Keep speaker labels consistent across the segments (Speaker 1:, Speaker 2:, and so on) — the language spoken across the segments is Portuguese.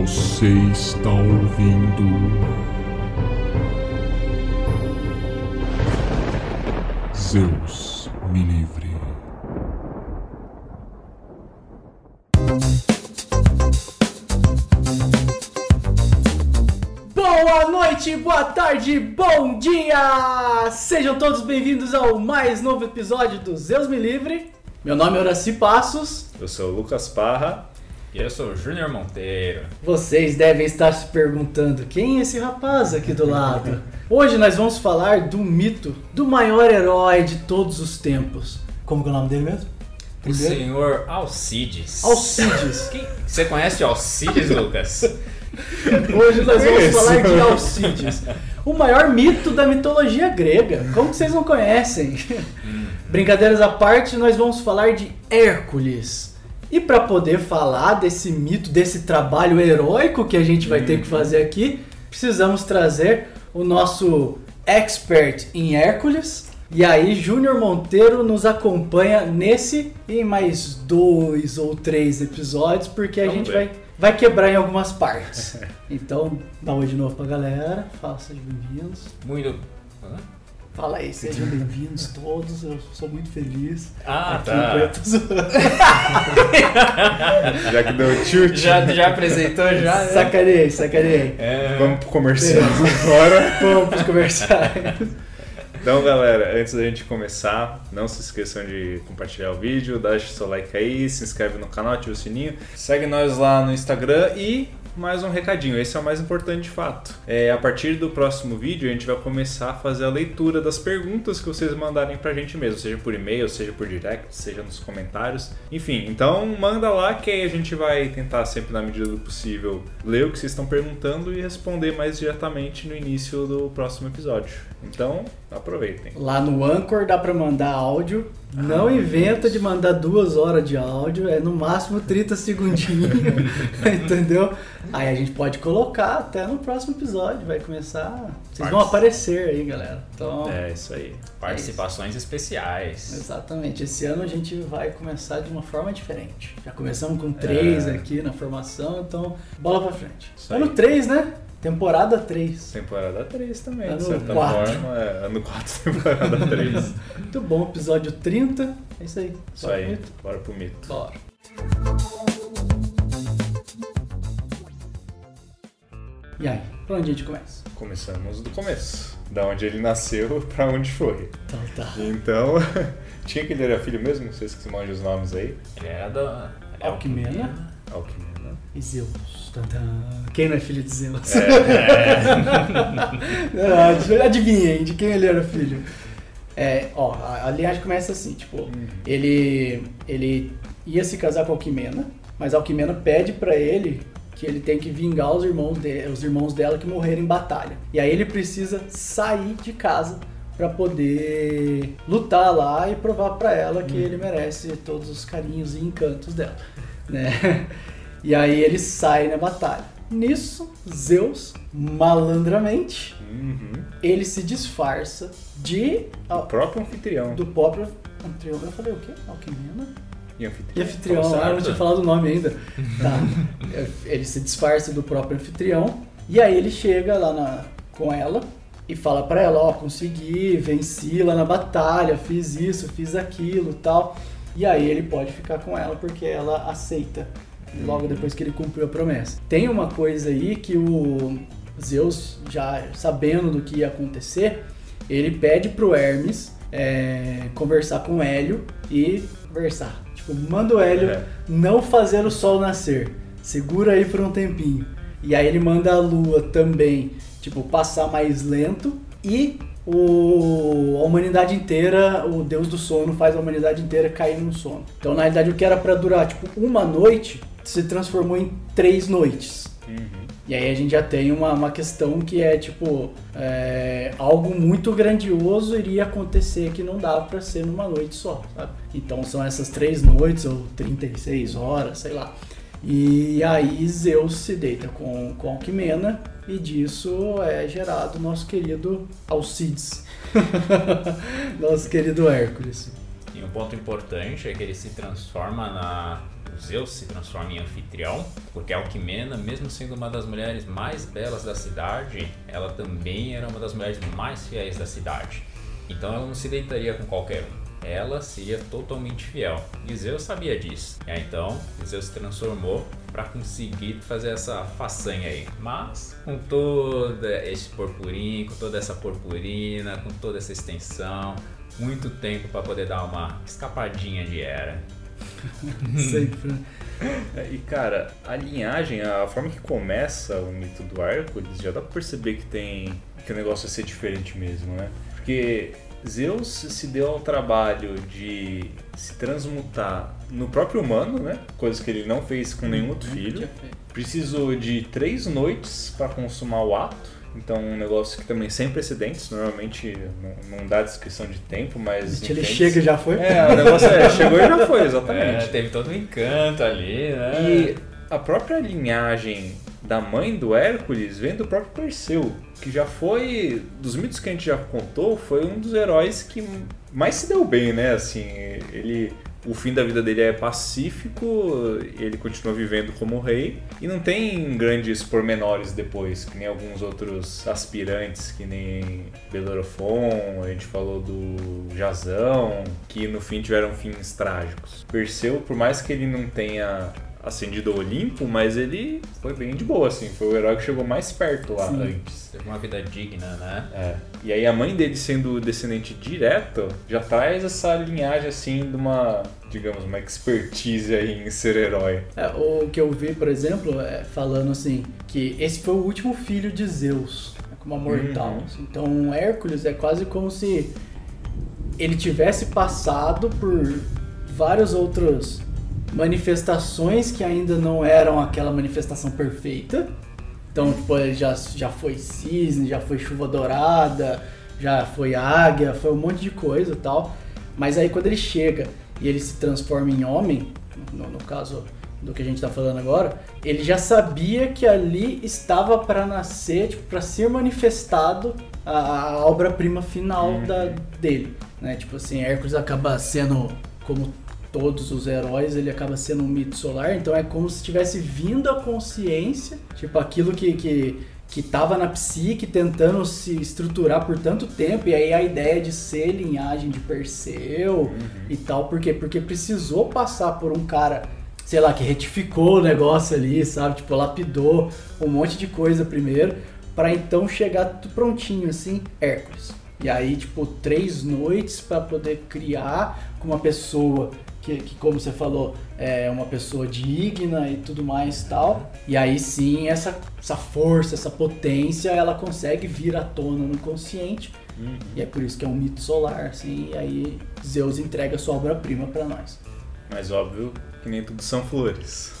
Speaker 1: Você está ouvindo. Zeus me livre.
Speaker 2: Boa noite, boa tarde, bom dia! Sejam todos bem-vindos ao mais novo episódio do Zeus Me Livre. Meu nome é Horaci Passos.
Speaker 3: Eu sou o Lucas Parra.
Speaker 4: E eu sou o Júnior Monteiro.
Speaker 2: Vocês devem estar se perguntando quem é esse rapaz aqui do lado. Hoje nós vamos falar do mito do maior herói de todos os tempos. Como que é o nome dele mesmo?
Speaker 4: O senhor Alcides.
Speaker 2: Alcides.
Speaker 4: Quem- Você conhece Alcides, Lucas?
Speaker 2: Hoje nós vamos
Speaker 3: Isso.
Speaker 2: falar de Alcides, o maior mito da mitologia grega. Como que vocês não conhecem? Brincadeiras à parte, nós vamos falar de Hércules. E para poder falar desse mito, desse trabalho heróico que a gente vai ter que fazer aqui, precisamos trazer o nosso expert em Hércules. E aí, Júnior Monteiro nos acompanha nesse e em mais dois ou três episódios, porque a
Speaker 3: Vamos
Speaker 2: gente
Speaker 3: ver.
Speaker 2: vai, vai quebrar em algumas partes. Então, dá um oi de novo pra galera. Fala, sejam bem-vindos.
Speaker 4: Muito. Hã?
Speaker 2: Fala aí, sejam bem-vindos todos. Eu sou muito feliz.
Speaker 4: Ah,
Speaker 2: Aqui
Speaker 4: tá.
Speaker 3: Já que deu tilt,
Speaker 4: Já, já apresentou já? né?
Speaker 2: Sacanei, sacanei.
Speaker 4: É,
Speaker 3: vamos pro comercial agora.
Speaker 2: Vamos pros comerciais.
Speaker 3: Então, galera, antes da gente começar, não se esqueçam de compartilhar o vídeo, deixa seu like aí, se inscreve no canal, ativa o sininho, segue nós lá no Instagram e mais um recadinho, esse é o mais importante de fato. É, a partir do próximo vídeo, a gente vai começar a fazer a leitura das perguntas que vocês mandarem pra gente mesmo, seja por e-mail, seja por direct, seja nos comentários. Enfim, então manda lá que aí a gente vai tentar sempre na medida do possível ler o que vocês estão perguntando e responder mais diretamente no início do próximo episódio. Então, aproveitem.
Speaker 2: Lá no Anchor dá pra mandar áudio. Não inventa de mandar duas horas de áudio, é no máximo 30 segundinhos, entendeu? Aí a gente pode colocar até no próximo episódio, vai começar. Vocês vão aparecer aí, galera. Então,
Speaker 3: É isso aí.
Speaker 4: participações especiais.
Speaker 2: exatamente. Esse ano a gente vai começar de uma forma diferente. Já começamos com três
Speaker 3: É.
Speaker 2: aqui na formação, então bola pra frente.
Speaker 3: Isso
Speaker 2: ano
Speaker 3: aí.
Speaker 2: 3, né? Temporada 3.
Speaker 3: Temporada 3 também,
Speaker 2: Ano
Speaker 3: de certa
Speaker 2: quatro.
Speaker 3: forma. É, ano 4, temporada 3.
Speaker 2: Muito bom, episódio 30. É isso aí.
Speaker 3: Isso
Speaker 2: Bora,
Speaker 3: aí,
Speaker 2: Vitor?
Speaker 3: bora pro mito.
Speaker 2: Bora. E aí, pra onde a gente começa?
Speaker 3: Começamos do começo. Da onde ele nasceu pra onde foi.
Speaker 2: Então tá.
Speaker 3: Então, tinha que ele era filho mesmo? Vocês que manjam os nomes aí.
Speaker 4: Ele era da. é
Speaker 2: Alquimena
Speaker 3: Alquimena.
Speaker 2: E Zeus. Quem não é filho de Zeus?
Speaker 3: É,
Speaker 2: Ah, Adivinhem de quem ele era filho. É, ó, a, a linhagem começa assim, tipo, ele ele ia se casar com a Alquimena, mas a Alquimena pede pra ele que ele tem que vingar os irmãos, de, os irmãos dela que morreram em batalha. E aí ele precisa sair de casa pra poder lutar lá e provar pra ela que ele merece todos os carinhos e encantos dela, né? E aí ele sai na batalha. Nisso, Zeus, malandramente,
Speaker 3: Uhum.
Speaker 2: ele se disfarça de
Speaker 3: O próprio anfitrião.
Speaker 2: do próprio anfitrião. Eu falei o quê? Alquimena?
Speaker 3: E
Speaker 2: E
Speaker 3: anfitrião.
Speaker 2: anfitrião,
Speaker 4: Tá
Speaker 2: eu não tinha falado o nome ainda. Tá. ele se disfarça do próprio anfitrião. E aí ele chega lá na, com ela e fala pra ela, ó, consegui, venci lá na batalha, fiz isso, fiz aquilo tal. E aí ele pode ficar com ela porque ela aceita. Logo depois que ele cumpriu a promessa. Tem uma coisa aí que o Zeus, já sabendo do que ia acontecer, ele pede pro Hermes é, conversar com o Hélio e conversar. Tipo, manda o Hélio
Speaker 3: É.
Speaker 2: não fazer o sol nascer. Segura aí por um tempinho. E aí ele manda a lua também, tipo, passar mais lento. E o, a humanidade inteira, o deus do sono, faz a humanidade inteira cair no sono. Então, na realidade, o que era pra durar, tipo, uma noite, se transformou em três noites.
Speaker 3: Uhum.
Speaker 2: E aí a gente já tem uma, uma questão que é tipo é, algo muito grandioso iria acontecer que não dá pra ser numa noite só, sabe? Então são essas três noites ou 36 horas, sei lá. E aí Zeus se deita com, com Alquimena e disso é gerado nosso querido Alcides, nosso querido Hércules.
Speaker 4: E um ponto importante é que ele se transforma na. Zeus se transforma em anfitrião, porque Alquimena, mesmo sendo uma das mulheres mais belas da cidade, ela também era uma das mulheres mais fiéis da cidade. Então ela não se deitaria com qualquer um. Ela seria totalmente fiel. E Zeus sabia disso. E aí, então, Zeus se transformou para conseguir fazer essa façanha aí. Mas com todo esse purpurinho, com toda essa purpurina, com toda essa extensão, muito tempo para poder dar uma escapadinha de era.
Speaker 2: Sempre.
Speaker 3: É, E cara, a linhagem, a forma que começa o mito do Hércules, já dá pra perceber que tem que o negócio vai ser diferente mesmo, né? Porque Zeus se deu ao trabalho de se transmutar no próprio humano, né? Coisa que ele não fez com nenhum outro filho. Precisou de três noites para consumar o ato. Então, um negócio que também sem precedentes. Normalmente não, não dá descrição de tempo, mas.
Speaker 2: Ele chega e já foi?
Speaker 3: É, o negócio é, chegou e já foi,
Speaker 4: É,
Speaker 3: exatamente.
Speaker 4: teve todo um encanto ali, né?
Speaker 3: E a própria linhagem da mãe do Hércules vem do próprio Perseu, que já foi, dos mitos que a gente já contou, foi um dos heróis que mais se deu bem, né? Assim, ele, o fim da vida dele é pacífico, ele continua vivendo como rei e não tem grandes pormenores depois, que nem alguns outros aspirantes, que nem Belorofon, a gente falou do Jazão, que no fim tiveram fins trágicos. Perseu, por mais que ele não tenha ascendido ao Olimpo, mas ele foi bem de boa, assim, foi o herói que chegou mais perto lá
Speaker 2: Sim.
Speaker 3: antes.
Speaker 4: Teve uma vida digna, né?
Speaker 3: É. E aí a mãe dele sendo descendente direto, já traz essa linhagem assim de uma, digamos, uma expertise aí em ser herói.
Speaker 2: É, o que eu vi, por exemplo, é falando assim, que esse foi o último filho de Zeus, né, como mortal.
Speaker 3: Uhum.
Speaker 2: assim. Então Hércules é quase como se ele tivesse passado por várias outras manifestações que ainda não eram aquela manifestação perfeita. Então, tipo, ele já, já foi cisne, já foi chuva dourada, já foi águia, foi um monte de coisa e tal. Mas aí quando ele chega e ele se transforma em homem, no, no caso do que a gente tá falando agora, ele já sabia que ali estava para nascer, tipo, para ser manifestado a, a obra-prima final
Speaker 3: Uhum.
Speaker 2: da, dele, né? Tipo assim, Hércules acaba sendo como todos os heróis, ele acaba sendo um mito solar, então é como se tivesse vindo a consciência, tipo aquilo que que que tava na psique tentando se estruturar por tanto tempo, e aí a ideia de ser linhagem de Perseu e tal, por quê? Porque precisou passar por um cara, sei lá, que retificou o negócio ali, sabe? Tipo, lapidou um monte de coisa primeiro, para então chegar tudo prontinho assim, Hércules. E aí, tipo, três noites para poder criar com uma pessoa que, que, como você falou, é uma pessoa digna e tudo mais e tal. E aí sim, essa, essa força, essa potência, ela consegue vir à tona no consciente. E é por isso que é um mito solar, assim. E aí Zeus entrega sua obra-prima para nós.
Speaker 3: Mas óbvio que nem tudo são flores.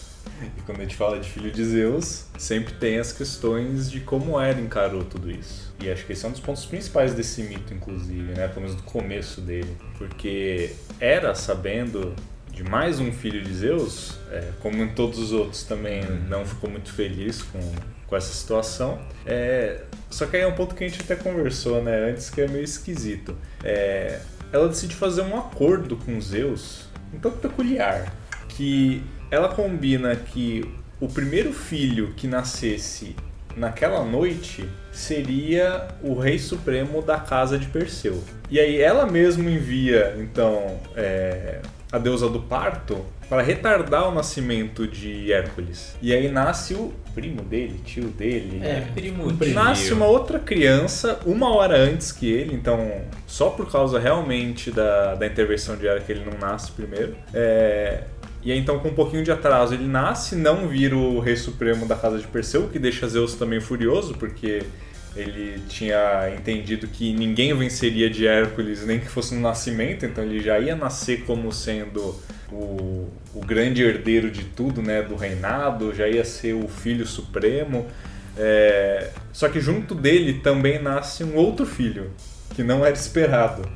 Speaker 3: E quando a gente fala de filho de Zeus, sempre tem as questões de como Hera encarou tudo isso. E acho que esse é um dos pontos principais desse mito, inclusive, né? Pelo menos do começo dele. Porque Hera, sabendo de mais um filho de Zeus, é, como em todos os outros também, não ficou muito feliz com, com essa situação. É, só que aí é um ponto que a gente até conversou né, antes, que é meio esquisito. É, ela decide fazer um acordo com Zeus um tanto peculiar. Que ela combina que o primeiro filho que nascesse naquela noite seria o rei supremo da casa de Perseu. E aí ela mesma envia, então, é, a deusa do parto para retardar o nascimento de Hércules. E aí nasce o primo dele, tio dele.
Speaker 2: É,
Speaker 4: Primo
Speaker 2: primo.
Speaker 3: Nasce uma outra criança uma hora antes que ele, então só por causa realmente da, da intervenção de Hera que ele não nasce primeiro. É, e aí então com um pouquinho de atraso ele nasce, não vira o rei supremo da casa de Perseu, que deixa Zeus também furioso, porque ele tinha entendido que ninguém venceria de Hércules nem que fosse no nascimento, então ele já ia nascer como sendo o, o grande herdeiro de tudo, né, do reinado, já ia ser o filho supremo. É, só que junto dele também nasce um outro filho, que não era esperado,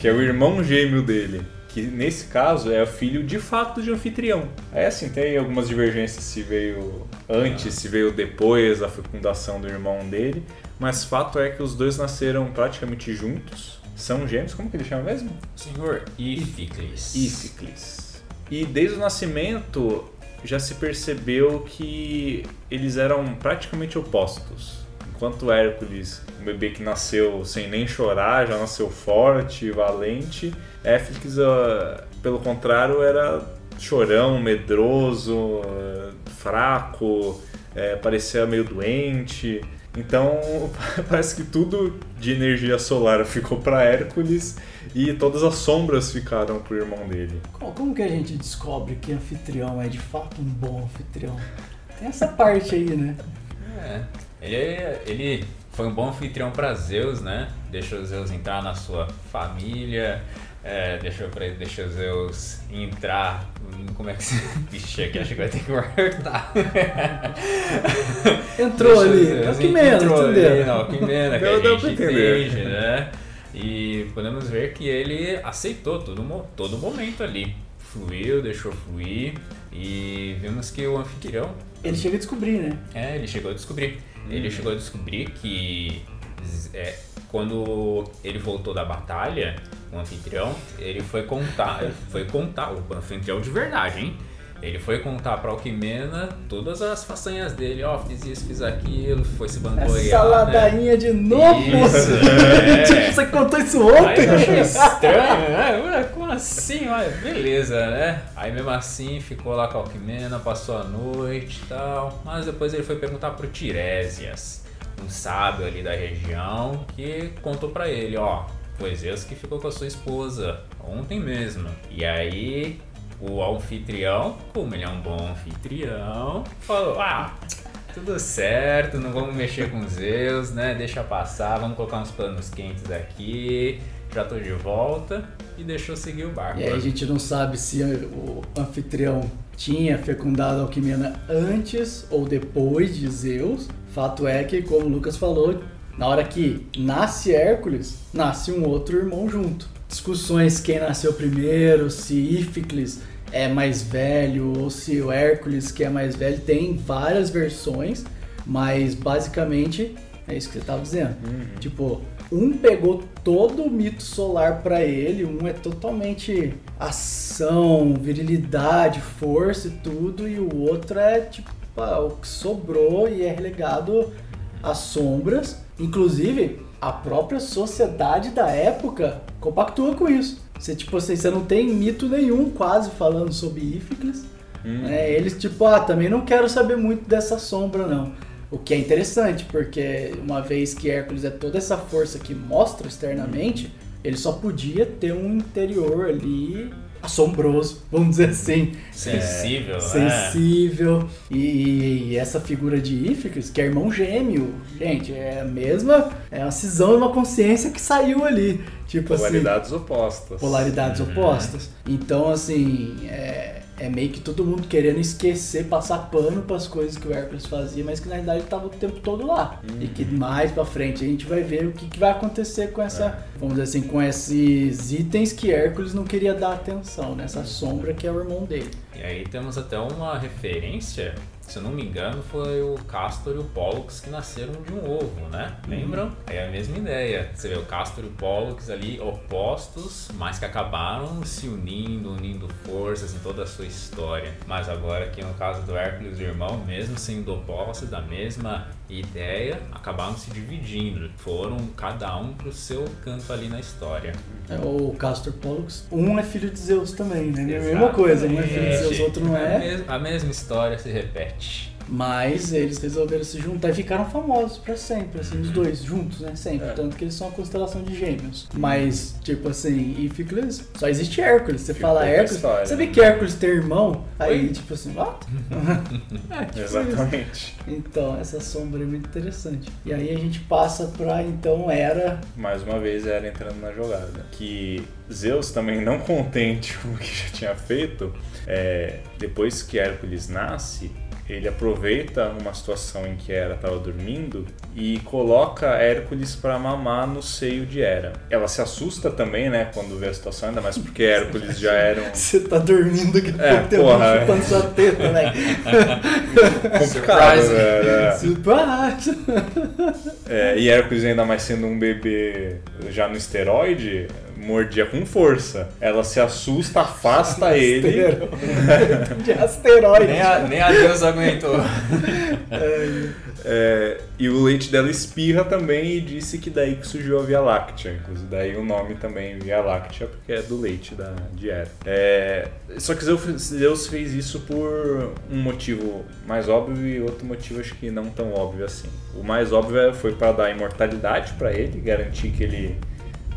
Speaker 3: que é o irmão gêmeo dele, que nesse caso é o filho de fato de anfitrião. Aí assim, tem algumas divergências se veio antes, se veio depois da fecundação do irmão dele, mas fato é que os dois nasceram praticamente juntos, são gêmeos, como que ele chama mesmo?
Speaker 4: Senhor Ificles.
Speaker 3: Íficles. E desde o nascimento já se percebeu que eles eram praticamente opostos. Enquanto Hércules, um bebê que nasceu sem nem chorar, já nasceu forte, valente, Éficles, ah, pelo contrário, era chorão, medroso, fraco, eh, parecia meio doente. Então parece que tudo de energia solar ficou para Hércules e todas as sombras ficaram pro irmão dele.
Speaker 2: Como que a gente descobre que anfitrião é de fato um bom anfitrião? Tem essa parte aí, né?
Speaker 4: É. Ele, ele foi um bom anfitrião para Zeus, né? Deixou Zeus entrar na sua família, é, deixou, pra, deixou Zeus entrar. Como é que se. Vixe, aqui acho que vai ter que cortar.
Speaker 2: Entrou ali. É o que menos,
Speaker 4: entrou ali
Speaker 2: entendeu?
Speaker 4: na Alquimena, que a gente entende, né? E podemos ver que ele aceitou todo, todo momento ali. Fluiu, deixou fluir. E vimos que o anfitrião
Speaker 2: Ele chega a descobrir, né?
Speaker 4: é, ele chegou a descobrir. Ele
Speaker 3: Hum.
Speaker 4: chegou a descobrir que é, quando ele voltou da batalha, o anfitrião, ele foi contar, ele foi contar, o anfitrião de verdade, hein? Ele foi contar pra Alquimena todas as façanhas dele, ó, fiz isso, fiz aquilo, foi se vangloriar.
Speaker 2: Essa
Speaker 4: né?
Speaker 2: ladainha de novo!
Speaker 4: Isso, é.
Speaker 2: tipo, você contou isso
Speaker 4: Aí
Speaker 2: ontem?
Speaker 4: eu achei estranho, né? Como assim? Mas beleza, né? Aí mesmo assim ficou lá com a Alquimena, passou a noite e tal. Mas depois ele foi perguntar pro Tiresias, um sábio ali da região, que contou pra ele, ó. Zeus que ficou com a sua esposa ontem mesmo. E aí o anfitrião, como ele é um bom anfitrião, falou: Ah, tudo certo, não vamos mexer com Zeus, né? Deixa passar, vamos colocar uns panos quentes aqui. Já tô de volta e deixou seguir o barco.
Speaker 2: E aí a gente não sabe se o anfitrião tinha fecundado Alquimena antes ou depois de Zeus. Fato é que, como o Lucas falou, na hora que nasce Hércules, nasce um outro irmão junto. Discussões quem nasceu primeiro, se Íficles é mais velho ou se o Hércules que é mais velho, tem várias versões, mas basicamente é isso que você estava dizendo. Tipo, um pegou todo o mito solar pra ele, um é totalmente ação, virilidade, força e tudo, e o outro é tipo ah, o que sobrou e é relegado às sombras. Inclusive, a própria sociedade da época compactua com isso. Você, tipo assim, você não tem mito nenhum quase falando sobre Íficles.
Speaker 3: Hum.
Speaker 2: É, eles, tipo, ah, também não quero saber muito dessa sombra, não. O que é interessante, porque uma vez que Hércules é toda essa força que mostra externamente, ele só podia ter um interior ali assombroso, vamos dizer assim.
Speaker 4: Sensível, né?
Speaker 2: Sensível. E, e essa figura de Íficles, que é irmão gêmeo, gente, é a mesma, é uma cisão de uma consciência que saiu ali. Tipo assim
Speaker 3: Polaridades opostas.
Speaker 2: polaridades
Speaker 4: Uhum.
Speaker 2: opostas. Então, assim, é, é meio que todo mundo querendo esquecer, passar pano para as coisas que o Hércules fazia, mas que na realidade estava o tempo todo lá. E que mais pra frente a gente vai ver o que, que vai acontecer com essa, vamos dizer assim, com esses itens que Hércules não queria dar atenção, nessa sombra que é o irmão dele.
Speaker 4: E aí temos até uma referência, se eu não me engano, foi o Castor e o Pollux que nasceram de um ovo, né? Lembram? É a mesma ideia. Você vê o Castor e o Pollux ali opostos, mas que acabaram se unindo, unindo forças em toda a sua história. Mas agora aqui no caso do Hércules e o irmão, mesmo sendo opostos da mesma ideia, acabaram se dividindo. Foram cada um pro seu canto ali na história.
Speaker 2: É, o Castor Pollux, um é filho de Zeus também, né? É a mesma coisa, um é filho de Zeus, outro não é.
Speaker 4: A mesma história se repete.
Speaker 2: Mas eles resolveram se juntar e ficaram famosos pra sempre, assim, os dois juntos, né? Sempre.
Speaker 3: É.
Speaker 2: Tanto que eles são a constelação de gêmeos. Mas, tipo assim, Íficles, só existe Hércules. Você
Speaker 3: Ficou
Speaker 2: fala Hércules,
Speaker 3: história,
Speaker 2: você vê
Speaker 3: né?
Speaker 2: que Hércules tem irmão, aí,
Speaker 4: Oi?
Speaker 2: tipo assim, ó. é, tipo isso.
Speaker 3: Exatamente.
Speaker 2: Então, essa sombra é muito interessante. E aí a gente passa pra, então, Era.
Speaker 3: Mais uma vez era entrando na jogada. Que Zeus também não contente com o que já tinha feito, é, depois que Hércules nasce, ele aproveita uma situação em que Hera estava dormindo e coloca Hércules para mamar no seio de Hera. Ela se assusta também, né, quando vê a situação, ainda mais porque Hércules já era um
Speaker 2: Você tá dormindo aqui
Speaker 3: É,
Speaker 2: tem um
Speaker 3: porra, é.
Speaker 2: chupando sua teta, velho.
Speaker 3: complicado,
Speaker 4: Surprise.
Speaker 3: né?
Speaker 2: Surprise!
Speaker 3: É, e Hércules ainda mais sendo um bebê já no esteroide, mordia com força. Ela se assusta, afasta ele.
Speaker 2: De asteroide.
Speaker 4: Nem a, nem a Deus aguentou.
Speaker 3: É, e o leite dela espirra também e disse que daí que surgiu a Via Láctea. Inclusive, daí o nome também Via Láctea, porque é do leite da, de Hera. É, só que Zeus, Deus fez isso por um motivo mais óbvio e outro motivo acho que não tão óbvio assim. O mais óbvio foi para dar imortalidade para ele, garantir que ele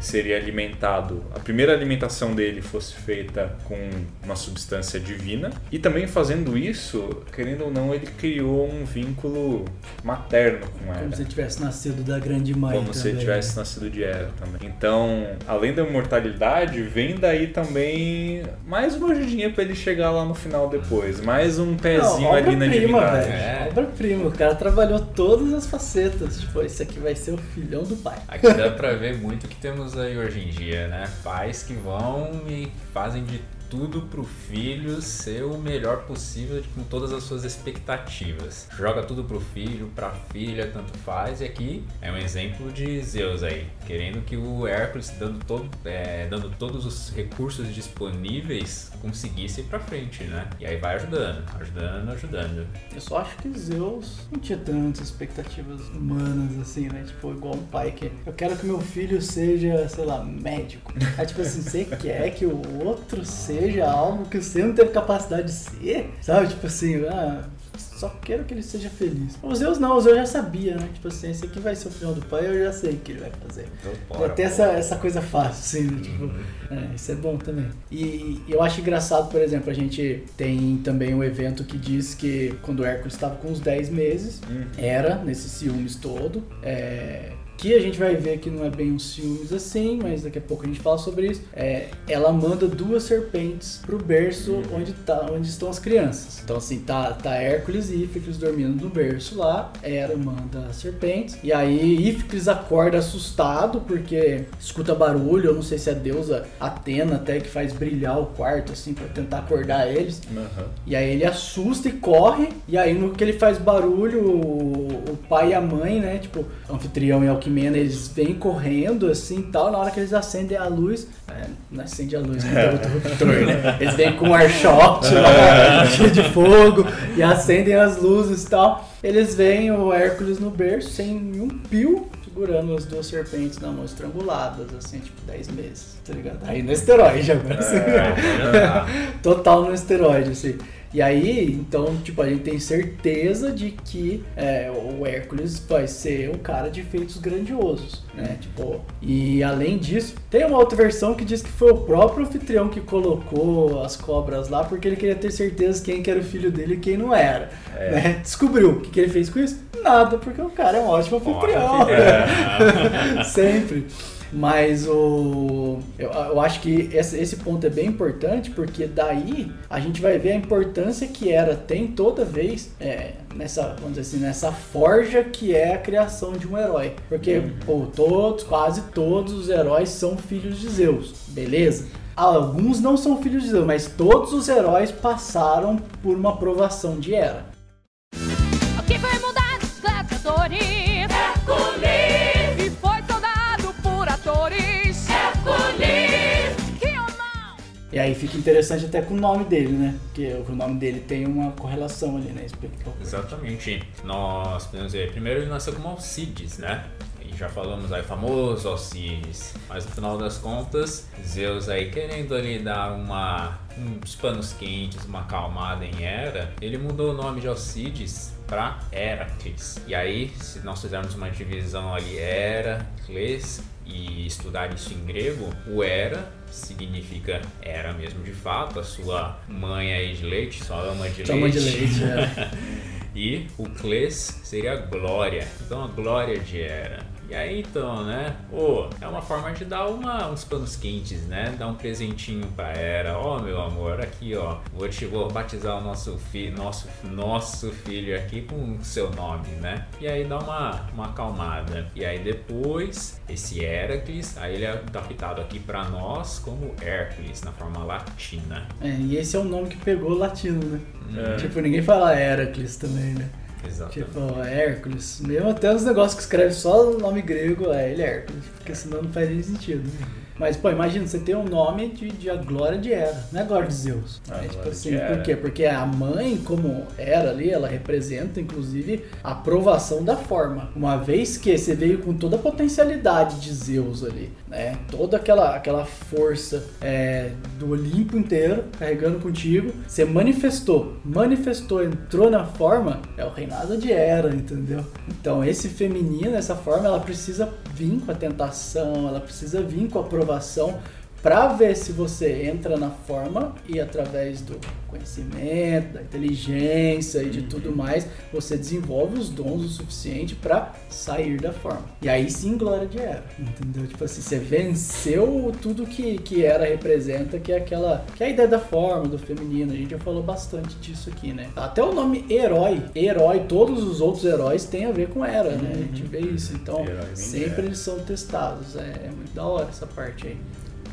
Speaker 3: seria alimentado, a primeira alimentação dele fosse feita com uma substância divina. E também fazendo isso, querendo ou não, ele criou um vínculo materno com ela.
Speaker 2: Como se tivesse nascido da grande mãe.
Speaker 3: Como se
Speaker 2: também.
Speaker 3: ele tivesse nascido de Hera também. Então, além da imortalidade, vem daí também mais uma ajudinha pra ele chegar lá no final depois. Mais um pezinho
Speaker 2: Não,
Speaker 3: ali na
Speaker 2: obra-prima,
Speaker 3: divindade.
Speaker 2: velho.
Speaker 4: É.
Speaker 2: Obra-prima. O cara trabalhou todas as facetas. Tipo, esse aqui vai ser o filhão do pai.
Speaker 4: Aqui dá pra ver muito o que temos aí hoje em dia, né? Pais que vão e fazem de tudo pro filho ser o melhor possível com todas as suas expectativas. Joga tudo pro filho, pra filha, tanto faz. E aqui é um exemplo de Zeus aí, querendo que o Hércules, dando, todo, é, dando todos os recursos disponíveis, conseguisse ir pra frente, né? E aí vai ajudando, ajudando, ajudando.
Speaker 2: Eu só acho que Zeus não tinha tantas expectativas humanas assim, né? Tipo, igual um pai que eu quero que meu filho seja, sei lá, médico. Aí, tipo assim, você quer que o outro seja algo que você não teve capacidade de ser, sabe? Tipo assim, ah, só quero que ele seja feliz. O Zeus não, o Zeus já sabia, né? Tipo assim, esse aqui vai ser o final do pai, eu já sei o que ele vai fazer. Já tem essa, essa coisa fácil, assim, né? tipo, é, isso é bom também. E, e eu acho engraçado, por exemplo, a gente tem também um evento que diz que quando o Hércules estava com uns 10 meses,
Speaker 3: Hum.
Speaker 2: era nesse ciúmes todo, é, que a gente vai ver que não é bem um ciúmes assim, mas daqui a pouco a gente fala sobre isso. É, ela manda duas serpentes pro berço onde, tá, onde estão as crianças. Então assim, tá, tá Hércules e Íficles dormindo no berço lá, Hera manda as serpentes, e aí Íficles acorda assustado porque escuta barulho, eu não sei se é a deusa Atena até que faz brilhar o quarto assim para tentar acordar eles.
Speaker 3: Aham.
Speaker 2: E aí ele assusta e corre, e aí no que ele faz barulho, o, o pai e a mãe, né, tipo, anfitrião e Alquimena, eles vêm correndo assim e tal, na hora que eles acendem a luz, é, não acende a luz, não tem outro ruptor, né? Eles vêm com um arshot lá, cheio de fogo, e acendem as luzes e tal. Eles veem o Hércules no berço, sem nenhum pio, segurando as duas serpentes na mão, estranguladas, assim, tipo, 10 meses, tá ligado? Aí no esteroide agora, assim. Total no esteroide, assim. E aí, então, tipo, a gente tem certeza de que é, o Hércules vai ser um cara de feitos grandiosos, né? Tipo, e além disso, tem uma outra versão que diz que foi o próprio anfitrião que colocou as cobras lá porque ele queria ter certeza quem que era o filho dele e quem não era. né? Descobriu. O que, que ele fez com isso? Nada, porque o cara é um ótimo anfitrião. Sempre. Mas o. Eu, eu acho que esse, esse ponto é bem importante, porque daí a gente vai ver a importância que era tem toda vez é, nessa, vamos dizer assim, nessa forja que é a criação de um herói. Porque, pô, todos, quase todos os heróis são filhos de Zeus, beleza? Alguns não são filhos de Zeus, mas todos os heróis passaram por uma aprovação de Hera.
Speaker 5: E
Speaker 2: aí fica interessante até com o nome dele, né? Porque o nome dele tem uma correlação ali, né?
Speaker 4: Exatamente. Nós podemos ver, primeiro ele nasceu como Alcides, né? E já falamos aí, famoso Alcides. Mas no final das contas, Zeus aí querendo ali dar uma, uns panos quentes, uma acalmada em Hera, ele mudou o nome de Alcides para Heracles. E aí, se nós fizermos uma divisão ali, Heracles, e estudar isso em grego, o Hera significa Hera mesmo de fato, a sua mãe aí de leite, sua ama de
Speaker 2: Chama
Speaker 4: leite.
Speaker 2: de leite, é.
Speaker 4: E o Cles seria glória. Então a glória de Hera. E aí então, né? Pô, é uma forma de dar uma, uns panos quentes, né? Dar um presentinho pra Era. Ó, meu amor, aqui ó. Vou te vou batizar o nosso filho, nosso, nosso filho aqui com o seu nome, né? E aí dá uma, uma acalmada. E aí depois, esse Heracles, aí ele é adaptado aqui pra nós como Hércules, na forma latina.
Speaker 2: É, e esse é o nome que pegou o latino, né?
Speaker 3: É.
Speaker 2: Tipo, ninguém fala Heracles também, né?
Speaker 4: Exatamente.
Speaker 2: Tipo, Hércules. Mesmo até os negócios que escreve só o nome grego, é ele é Hércules, porque senão não faz nem sentido. Mas, pô, imagina, você tem um nome de, de a glória de Hera, não é a glória de Zeus.
Speaker 3: A
Speaker 2: É, tipo assim, por quê? Porque a mãe, como Hera ali, ela representa, inclusive, a aprovação da forma. Uma vez que você veio com toda a potencialidade de Zeus ali, né? Toda aquela, aquela força é, do Olimpo inteiro carregando contigo, você manifestou, manifestou, entrou na forma, é o reinado de Hera, entendeu? Então, esse feminino, essa forma, ela precisa vir com a tentação, ela precisa vir com a aprovação para ver se você entra na forma e através do conhecimento, da inteligência e de tudo mais, você desenvolve os dons o suficiente para sair da forma. E aí sim, glória de Hera, entendeu? Tipo assim, você venceu tudo que, que Hera representa, que é aquela, que é a ideia da forma, do feminino. A gente já falou bastante disso aqui, né? Até o nome herói, herói, todos os outros heróis têm a ver com Hera, né? A gente vê isso. Então, sempre
Speaker 3: Hera.
Speaker 2: eles são testados. É, é muito da hora essa parte aí.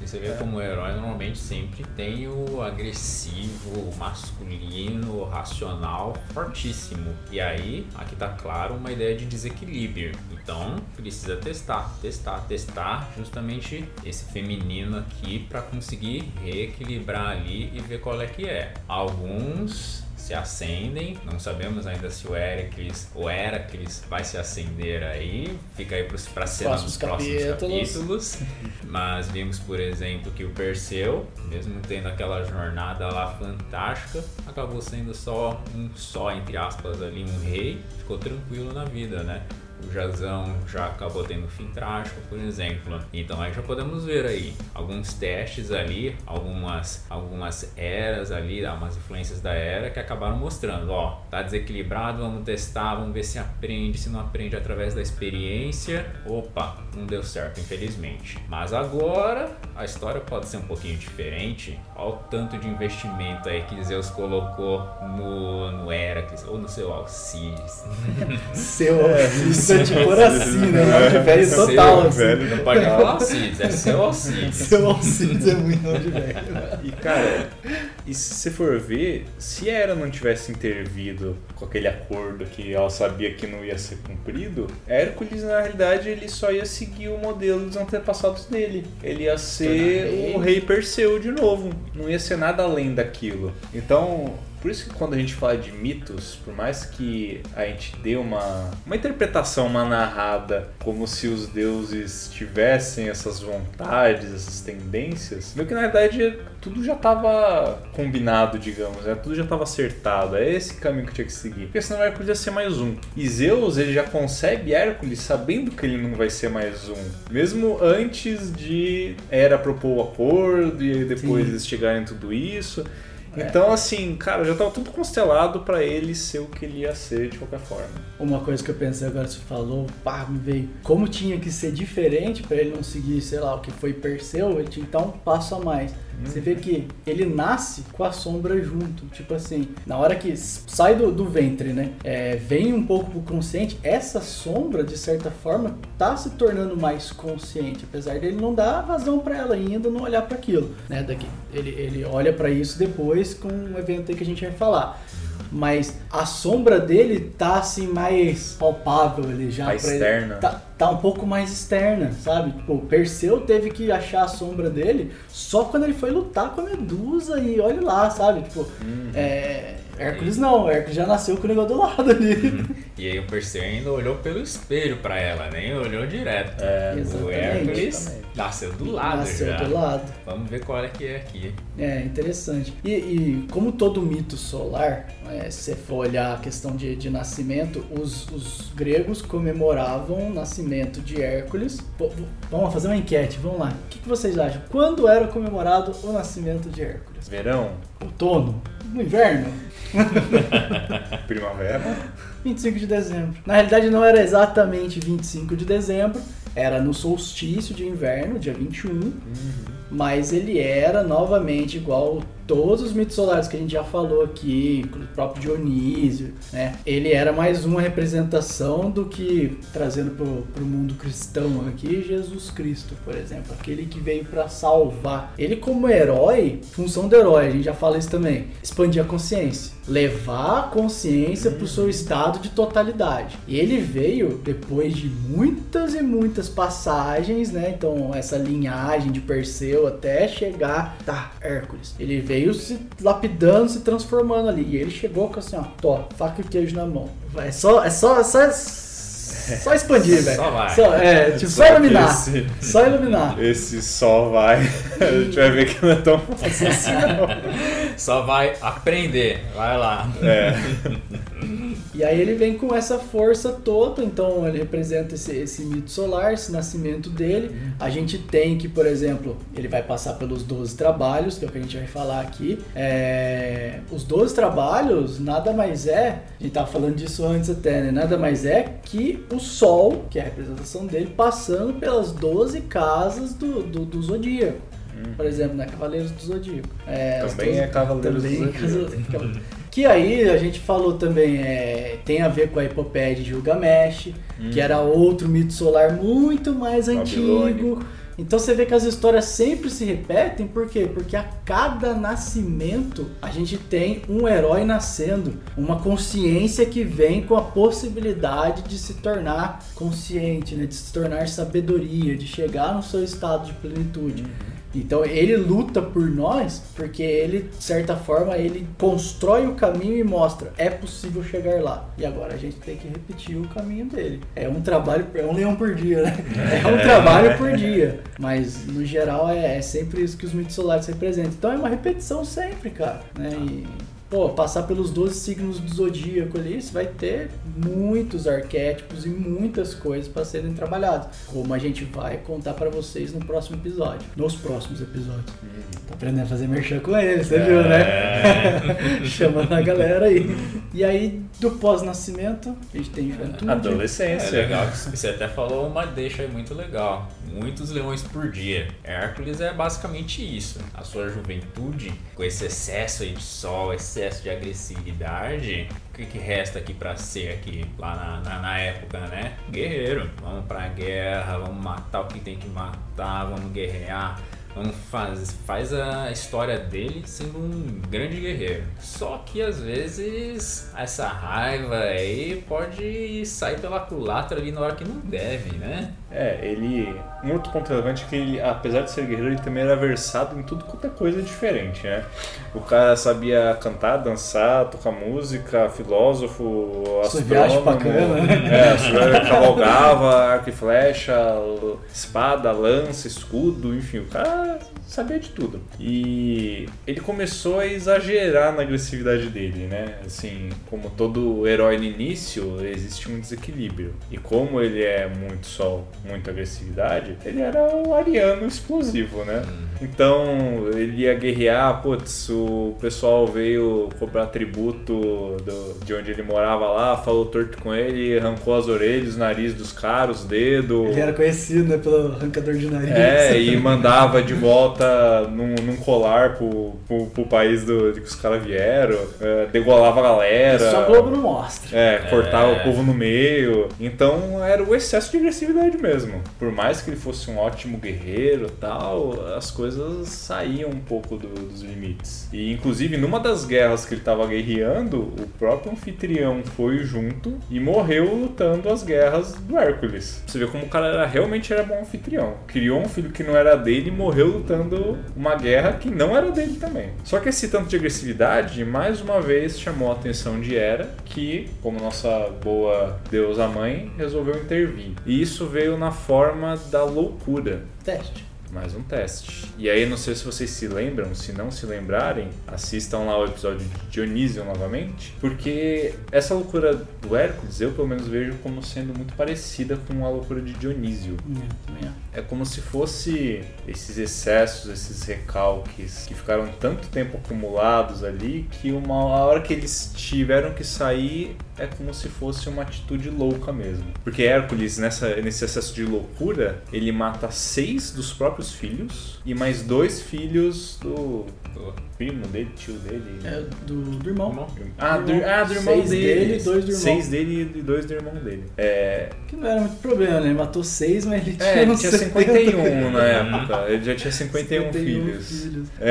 Speaker 4: Você vê como o herói normalmente sempre tem o agressivo, masculino, racional fortíssimo. E aí, aqui tá claro uma ideia de desequilíbrio. Então, precisa testar, testar, testar justamente esse feminino aqui para conseguir reequilibrar ali e ver qual é que é. Alguns se acendem, não sabemos ainda se o Heracles, o Heracles vai se acender aí, fica aí para cena
Speaker 2: Próximos
Speaker 4: nos próximos
Speaker 2: capítulos.
Speaker 4: Mas vimos, por exemplo, que o Perseu, mesmo tendo aquela jornada lá fantástica, acabou sendo só um só, entre aspas, ali, um rei, ficou tranquilo na vida, né? O Jazão já acabou tendo fim trágico, por exemplo. Então aí já podemos ver aí alguns testes ali, algumas, algumas eras ali, algumas influências da era que acabaram mostrando, ó, tá desequilibrado, vamos testar, vamos ver se aprende, se não aprende através da experiência. Opa, não deu certo, infelizmente. Mas agora a história pode ser um pouquinho diferente. Olha o tanto de investimento aí que Zeus colocou no, no Heracles ou no seu Alcides.
Speaker 2: Seu, isso é tipo assim, né? Nome de velho
Speaker 4: Seu
Speaker 2: total, assim.
Speaker 3: velho.
Speaker 4: Não pode falar Alcides, é seu Alcides.
Speaker 2: Seu Alcides é muito nome de velho.
Speaker 3: E cara, e se você for ver, se a Era não tivesse intervido com aquele acordo que ela sabia que não ia ser cumprido, Hércules na realidade ele só ia seguir o modelo dos antepassados dele. Ele ia ser o rei Perseu de novo. Não ia ser nada além daquilo. Então, por isso que quando a gente fala de mitos, por mais que a gente dê uma, uma interpretação, uma narrada, como se os deuses tivessem essas vontades, essas tendências, meio que na verdade tudo já estava combinado, digamos, né? tudo já estava acertado. É esse caminho que tinha que seguir. Porque senão Hércules ia ser mais um. E Zeus, ele já concebe Hércules sabendo que ele não vai ser mais um. Mesmo antes de Hera propor o acordo e depois
Speaker 2: Sim.
Speaker 3: eles chegarem em tudo isso.
Speaker 2: É.
Speaker 3: Então, assim, cara, já tava tudo constelado pra ele ser o que ele ia ser de qualquer forma.
Speaker 2: Uma coisa que eu pensei agora, você falou, pá, me veio. Como tinha que ser diferente pra ele não seguir, sei lá, o que foi Perseu, ele tinha que dar um passo a mais. Você vê que ele nasce com a sombra junto. Tipo assim, na hora que sai do, do ventre, né? é, vem um pouco pro consciente, essa sombra, de certa forma, tá se tornando mais consciente. Apesar dele não dar vazão pra ela ainda, não olhar para aquilo. Né? Daqui, ele, ele olha pra isso depois com um evento aí que a gente vai falar. Mas a sombra dele tá assim mais palpável ele já.
Speaker 3: Tá
Speaker 2: pra ele-
Speaker 3: externa.
Speaker 2: Tá, tá um pouco mais externa, sabe? Tipo, o Perseu teve que achar a sombra dele só quando ele foi lutar com a Medusa e olha lá, sabe? Tipo,
Speaker 3: Uhum.
Speaker 2: é, Hércules não, Hércules já nasceu com o negócio do lado ali.
Speaker 4: E aí o Perseu ainda olhou pelo espelho pra ela, nem olhou direto.
Speaker 3: É,
Speaker 4: o
Speaker 2: Exatamente.
Speaker 4: Hércules nasceu do lado
Speaker 2: nasceu
Speaker 4: já.
Speaker 2: do lado.
Speaker 4: Vamos ver qual é que é aqui.
Speaker 2: É, interessante. E, e como todo mito solar, é, se você for olhar a questão de, de nascimento, os, os gregos comemoravam o nascimento nascimento de Hércules. Pô, vamos fazer uma enquete, vamos lá. O que, que vocês acham? Quando era comemorado o nascimento de Hércules?
Speaker 3: Verão,
Speaker 2: Outono? No inverno?
Speaker 3: primavera.
Speaker 2: 25 de dezembro. Na realidade não era exatamente 25 de dezembro, era no solstício de inverno, dia 21, mas ele era novamente igual todos os mitos solares que a gente já falou aqui, o próprio Dionísio, né? Ele era mais uma representação do que trazendo pro, pro mundo cristão aqui, Jesus Cristo, por exemplo, aquele que veio para salvar. Ele como herói, função do herói, a gente já fala isso também, expandir a consciência, levar a consciência pro seu estado de totalidade. E ele veio depois de muitas e muitas passagens, né? Então essa linhagem de Perseu até chegar, tá, Hércules. Ele veio se lapidando, se transformando ali. E ele chegou com assim, ó, tó, faca e queijo na mão. Vai, É só, é só, é só, é só expandir, velho.
Speaker 4: Só vai.
Speaker 2: Só, é, tipo, só,
Speaker 3: Só
Speaker 2: iluminar.
Speaker 3: esse-
Speaker 2: Só iluminar.
Speaker 3: Esse só vai. A gente vai ver que não é tão fácil assim, não.
Speaker 4: Só vai aprender. Vai lá.
Speaker 3: É.
Speaker 2: E aí ele vem com essa força toda, então ele representa esse, esse mito solar, esse nascimento dele. A gente tem que, por exemplo, ele vai passar pelos 12 trabalhos, que é o que a gente vai falar aqui. É, os 12 trabalhos nada mais é, a gente tava falando disso antes até, né? Nada mais é que o Sol, que é a representação dele, passando pelas 12 casas do, do, do Zodíaco. Por exemplo, né? Cavaleiros do Zodíaco. É,
Speaker 3: Também
Speaker 2: 12
Speaker 3: é Cavaleiros do
Speaker 2: também é
Speaker 3: Zodíaco.
Speaker 2: Que aí a gente falou também, é, tem a ver com a epopeia de Gilgamesh, que era outro mito solar muito mais antigo. Então você vê que as histórias sempre se repetem, por quê? Porque a cada nascimento a gente tem um herói nascendo, uma consciência que vem com a possibilidade de se tornar consciente, né? de se tornar sabedoria, de chegar no seu estado de plenitude. Então ele luta por nós porque ele, de certa forma, ele constrói o caminho e mostra é possível chegar lá. E agora a gente tem que repetir o caminho dele. É um trabalho, é um leão por dia, né? É um trabalho por dia. Mas no geral é, é sempre isso que os mitos solares representam. Então é uma repetição sempre, cara. Né? E, pô, passar pelos 12 signos do zodíaco ali, você vai ter muitos arquétipos e muitas coisas para serem trabalhadas. Como a gente vai contar para vocês no próximo episódio. Nos próximos episódios. Tô aprendendo a fazer merchan com eles, você viu, né? Chamando a galera aí. E aí, do pós-nascimento, a gente tem juventude.
Speaker 4: É
Speaker 3: Adolescência.
Speaker 4: legal que você até falou uma deixa aí muito legal. Muitos leões por dia. Hércules é basicamente isso. A sua juventude, com esse excesso aí de sol, excesso de agressividade, o que, que resta aqui pra ser aqui, lá na, na, na época, né? Guerreiro. Vamos pra guerra, vamos matar o que tem que matar, vamos guerrear. Vamos faz, faz a história dele sendo um grande guerreiro. Só que às vezes essa raiva aí pode sair pela culatra ali na hora que não deve, né?
Speaker 3: É, ele. Um outro ponto relevante é que ele, apesar de ser guerreiro, ele também era versado em tudo quanto é coisa diferente, né? O cara sabia cantar, dançar, tocar música, filósofo,
Speaker 2: viagem
Speaker 3: astrônomo.
Speaker 2: bacana, né?
Speaker 3: É, cavalgava, arco e flecha, espada, lança, escudo, enfim, o cara sabia de tudo. E ele começou a exagerar na agressividade dele, né? Assim, como todo herói no início, existe um desequilíbrio. E como ele é muito sol, muita agressividade, ele era o ariano explosivo, né? Então, ele ia guerrear, putz, o pessoal veio cobrar tributo do- de onde ele morava lá, falou torto com ele, arrancou as orelhas, o nariz dos caras, os dedos.
Speaker 2: Ele era conhecido, né, pelo arrancador de nariz.
Speaker 3: É, e mandava de volta num, num colar pro, pro, pro país do, de que os caras vieram, é, degolava a galera.
Speaker 2: Isso a Globo não mostra.
Speaker 3: É, cortava
Speaker 4: É.
Speaker 3: o povo no meio. Então era o excesso de agressividade mesmo. Por mais que ele fosse um ótimo guerreiro e tal, as coisas saíam um pouco do- dos limites. E inclusive numa das guerras que ele tava guerreando, o próprio anfitrião foi junto e morreu lutando as guerras do Hércules. Você vê como o cara era, realmente era bom anfitrião. Criou um filho que não era dele e morreu lutando uma guerra que não era dele também. Só que esse tanto de agressividade, mais uma vez, chamou a atenção de Hera, que, como nossa boa deusa mãe, resolveu intervir. E isso veio na forma da loucura.
Speaker 2: Teste.
Speaker 3: Mais um teste. E aí, não sei se vocês se lembram, se não se lembrarem, assistam lá o episódio de Dionísio novamente, porque essa loucura do Hércules eu pelo menos vejo como sendo muito parecida com a loucura de Dionísio.
Speaker 2: É, também é.
Speaker 3: É como se fosse esses excessos, esses recalques que ficaram tanto tempo acumulados ali que uma hora que eles tiveram que sair é como se fosse uma atitude louca mesmo. Porque Hércules, nessa, nesse excesso de loucura, ele mata seis dos próprios filhos e mais dois filhos do primo dele, tio dele.
Speaker 2: É do, do irmão.
Speaker 3: Ah, do,
Speaker 2: irmão.
Speaker 3: ah, do irmão
Speaker 2: Seis
Speaker 3: dele.
Speaker 2: dele dois do irmão.
Speaker 3: Seis dele e dois do irmão dele. É,
Speaker 2: Que não era muito problema, né? Ele matou seis, mas ele tinha,
Speaker 3: é ele tinha
Speaker 2: 70.
Speaker 3: 51 na época. Ele já tinha 51, filhos.
Speaker 2: filhos.
Speaker 3: É.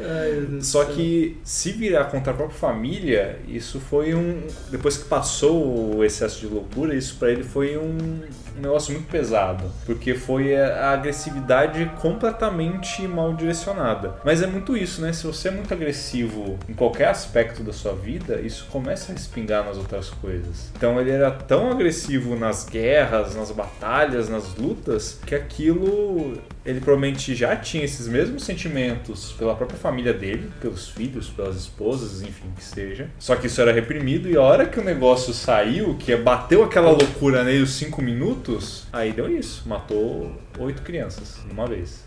Speaker 2: Ai, meu Deus
Speaker 3: Só
Speaker 2: do céu.
Speaker 3: que se virar contra a própria família, isso foi um. Depois que passou o excesso de loucura, isso pra ele foi um, um negócio muito pesado. Porque foi a agressividade completamente mal direcionada. Mas é muito isso, né? Se você é muito agressivo em qualquer aspecto da sua vida, isso começa a respingar nas outras coisas. Então ele era tão agressivo nas guerras, nas batalhas, nas lutas, que aquilo. Ele provavelmente já tinha esses mesmos sentimentos pela própria família dele, pelos filhos, pelas esposas, enfim, que seja. Só que isso era reprimido e a hora que o negócio saiu, que bateu aquela loucura nele os cinco minutos, aí deu isso. Matou oito crianças de uma vez.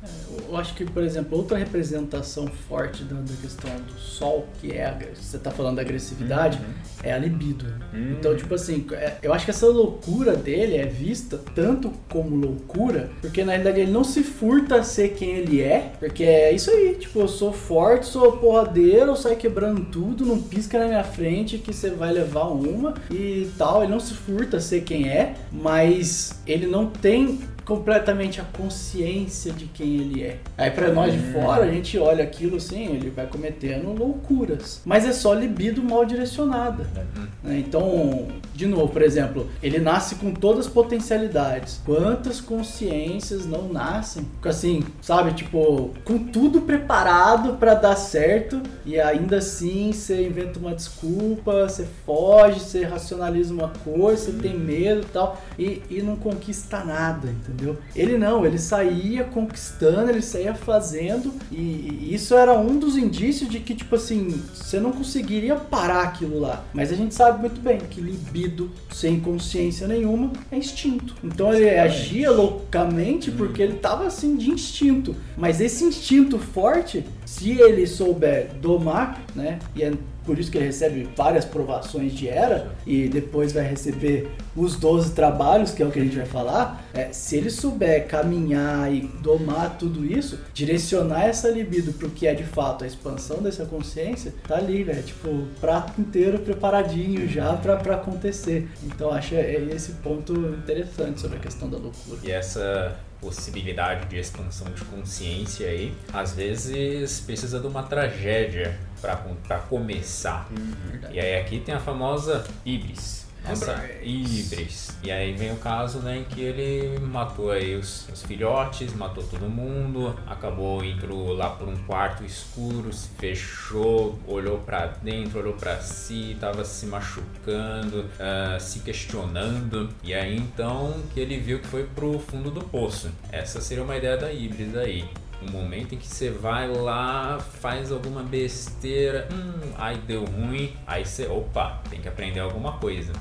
Speaker 2: Eu acho que, por exemplo, outra representação forte da, da questão do sol, que é a, você tá falando da agressividade, é a libido.
Speaker 3: Hum.
Speaker 2: Então, tipo assim, é- eu acho que essa loucura dele é vista tanto como loucura, porque na realidade ele não se furta a ser quem ele é, porque é isso aí, tipo, eu sou forte, sou porradeiro, eu quebrando tudo, não pisca na minha frente que você vai levar uma e tal. Ele não se furta ser quem é, mas ele não tem completamente a consciência de quem ele é. Aí pra nós de fora, a gente olha aquilo assim, ele vai cometendo loucuras. Mas é só libido mal direcionada. né? Então, de novo, por exemplo, ele nasce com todas as potencialidades. Quantas consciências não nascem? Fica Assim, sabe, tipo, com tudo preparado pra dar certo e ainda assim você inventa uma desculpa, você foge, você racionaliza uma coisa, você tem medo e tal, e, e não conquista nada, entendeu? Ele não, ele saía conquistando, ele saía fazendo, e, isso era um dos indícios de que, tipo assim, você não conseguiria parar aquilo lá. Mas a gente sabe muito bem que libido, sem consciência nenhuma, é instinto. Então ele agia loucamente porque ele tava assim de instinto. Mas esse instinto forte, se ele souber domar, né? E é por isso que ele recebe várias provações de era e depois vai receber os 12 trabalhos, que é o que a gente vai falar. É, se ele souber caminhar e domar tudo isso, direcionar essa libido pro que é de fato a expansão dessa consciência, tá ali, velho. Tipo, o prato inteiro preparadinho já pra, pra acontecer. Então acho é esse ponto interessante sobre a questão da loucura.
Speaker 4: E essa possibilidade de expansão de consciência aí, às vezes precisa de uma tragédia para começar. E aí aqui tem a famosa Ibris. Nossa, Ibris. E aí vem o caso né, em que ele matou aí os, os filhotes, matou todo mundo, acabou indo lá por um quarto escuro, se fechou, olhou pra dentro, olhou pra si, tava se machucando, ah, se questionando. E aí então que ele viu que foi pro fundo do poço. Essa seria uma ideia da Ibris aí. Um momento em que você vai lá, faz alguma besteira, hum, aí deu ruim, aí você, opa, tem que aprender alguma coisa.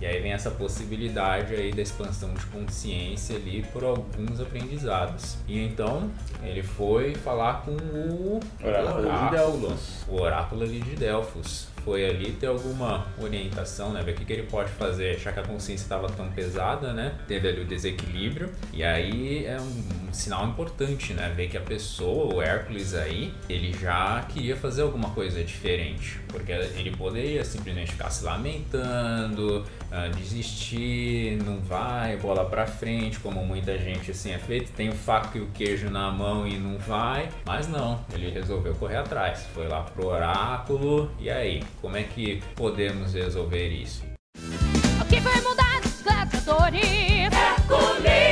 Speaker 4: E aí vem essa possibilidade aí da expansão de consciência ali por alguns aprendizados. E então ele foi falar com o
Speaker 3: Oráculo de
Speaker 4: Delfos. O oráculo ali de Delfos. Foi ali ter alguma orientação, né? Ver o que, que ele pode fazer, já que a consciência estava tão pesada, né? Teve ali o desequilíbrio. E aí é um sinal importante, né? Ver que a pessoa, o Hércules aí, ele já queria fazer alguma coisa diferente. Porque ele poderia simplesmente ficar se lamentando, ah, desistir, não vai, bola pra frente, como muita gente assim é feito, tem o faca e o queijo na mão e não vai, mas não, ele resolveu correr atrás, foi lá pro oráculo, e aí, como é que podemos resolver isso?
Speaker 5: O que foi mudar gladiadores? E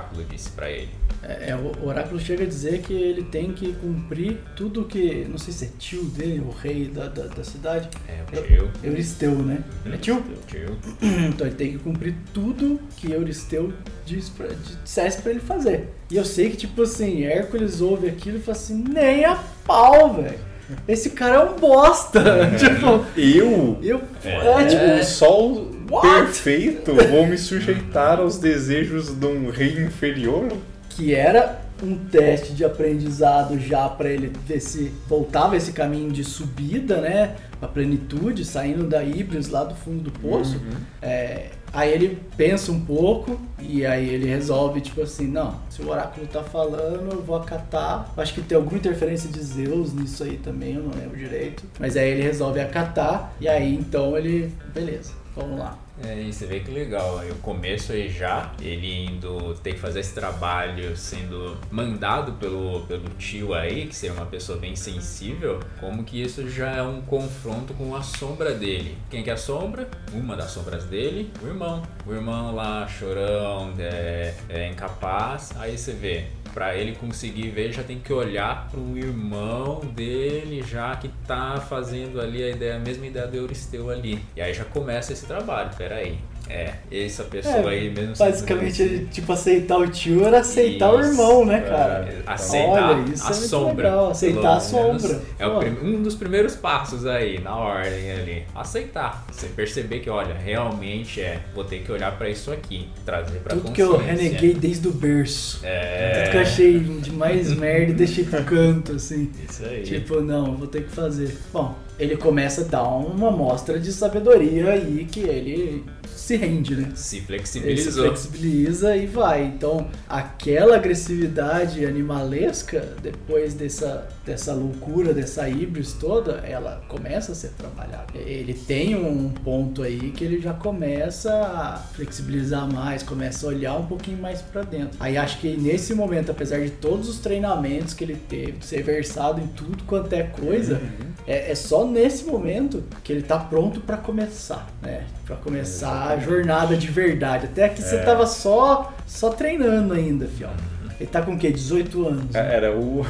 Speaker 4: oráculo disse pra ele?
Speaker 2: É, é, o oráculo chega a dizer que ele tem que cumprir tudo que. Não sei se é tio dele, o rei da, da, da cidade.
Speaker 4: É, o tio.
Speaker 2: Euristeu, né? É tio?
Speaker 4: Tio.
Speaker 2: Então ele tem que cumprir tudo que Euristeu diz pra, dissesse pra ele fazer. E eu sei que, tipo assim, Hércules ouve aquilo e fala assim: nem a pau, velho. Esse cara é um bosta. tipo,
Speaker 3: Eu,
Speaker 2: eu.
Speaker 4: É.
Speaker 2: É, tipo,
Speaker 3: o sol
Speaker 2: What?
Speaker 3: perfeito, vou me sujeitar aos desejos de um rei inferior?
Speaker 2: que era um teste de aprendizado já pra ele ver se voltava esse caminho de subida, né? A plenitude, saindo da Ibris lá do fundo do poço. É, aí ele pensa um pouco e aí ele resolve, tipo assim, não, se o oráculo tá falando, eu vou acatar. Acho que tem alguma interferência de Zeus nisso aí também, eu não lembro direito. Mas aí ele resolve acatar e aí então ele, beleza, vamos lá.
Speaker 4: É, e você vê que legal, o começo aí já, ele indo ter que fazer esse trabalho sendo mandado pelo, pelo tio aí, que seria uma pessoa bem sensível, como que isso já é um confronto com a sombra dele. Quem que é a sombra? Uma das sombras dele, o irmão. O irmão lá, chorão, é, é incapaz, aí você vê, Pra ele conseguir ver, já tem que olhar pro irmão dele, já que tá fazendo ali a ideia, a mesma ideia do Euristeu ali. E aí já começa esse trabalho, peraí. É, essa pessoa aí mesmo
Speaker 2: Basicamente, ele, tipo, aceitar o tio era aceitar o
Speaker 4: Isso,
Speaker 2: irmão, né,
Speaker 3: é.
Speaker 2: cara?
Speaker 4: aceitar
Speaker 2: Olha, isso
Speaker 4: a
Speaker 2: é
Speaker 4: sombra.
Speaker 2: legal, aceitar a sombra.
Speaker 4: É o um dos primeiros passos aí, na ordem ali. Aceitar. Você perceber que, olha, realmente é, vou ter que olhar pra isso aqui, trazer pra
Speaker 2: Tudo que eu reneguei desde o berço.
Speaker 4: É.
Speaker 2: Tudo que eu achei de mais merda e deixei pro canto, assim.
Speaker 4: Isso aí.
Speaker 2: Tipo, não, vou ter que fazer. Bom, ele começa a dar uma amostra de sabedoria aí que ele se rende, né?
Speaker 4: se
Speaker 2: Ele se
Speaker 4: flexibilizou.
Speaker 2: flexibiliza e vai. Então, aquela agressividade animalesca, depois dessa, dessa loucura, dessa híbris toda, ela começa a ser trabalhada. Ele tem um ponto aí que ele já começa a flexibilizar mais, começa a olhar um pouquinho mais pra dentro. Aí acho que nesse momento, apesar de todos os treinamentos que ele teve, de ser versado em tudo quanto é coisa, é, é só nesse momento que ele tá pronto pra começar, né? Pra começar a jornada de verdade. Até aqui você tava só, só treinando ainda, fião. Ele tá com o quê? 18 anos. né?
Speaker 3: Era o,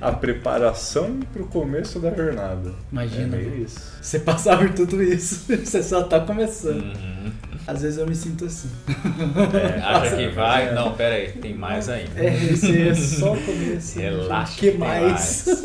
Speaker 3: a preparação pro começo da jornada.
Speaker 2: Imagina,
Speaker 3: É isso.
Speaker 2: Você passar por tudo isso, você só tá começando.
Speaker 4: Uhum.
Speaker 2: Às vezes eu me sinto assim.
Speaker 4: É, acha que vai? Não, pera aí, tem mais ainda.
Speaker 2: É, esse é só o começo.
Speaker 4: Relaxa.
Speaker 2: O que
Speaker 4: tem
Speaker 2: mais?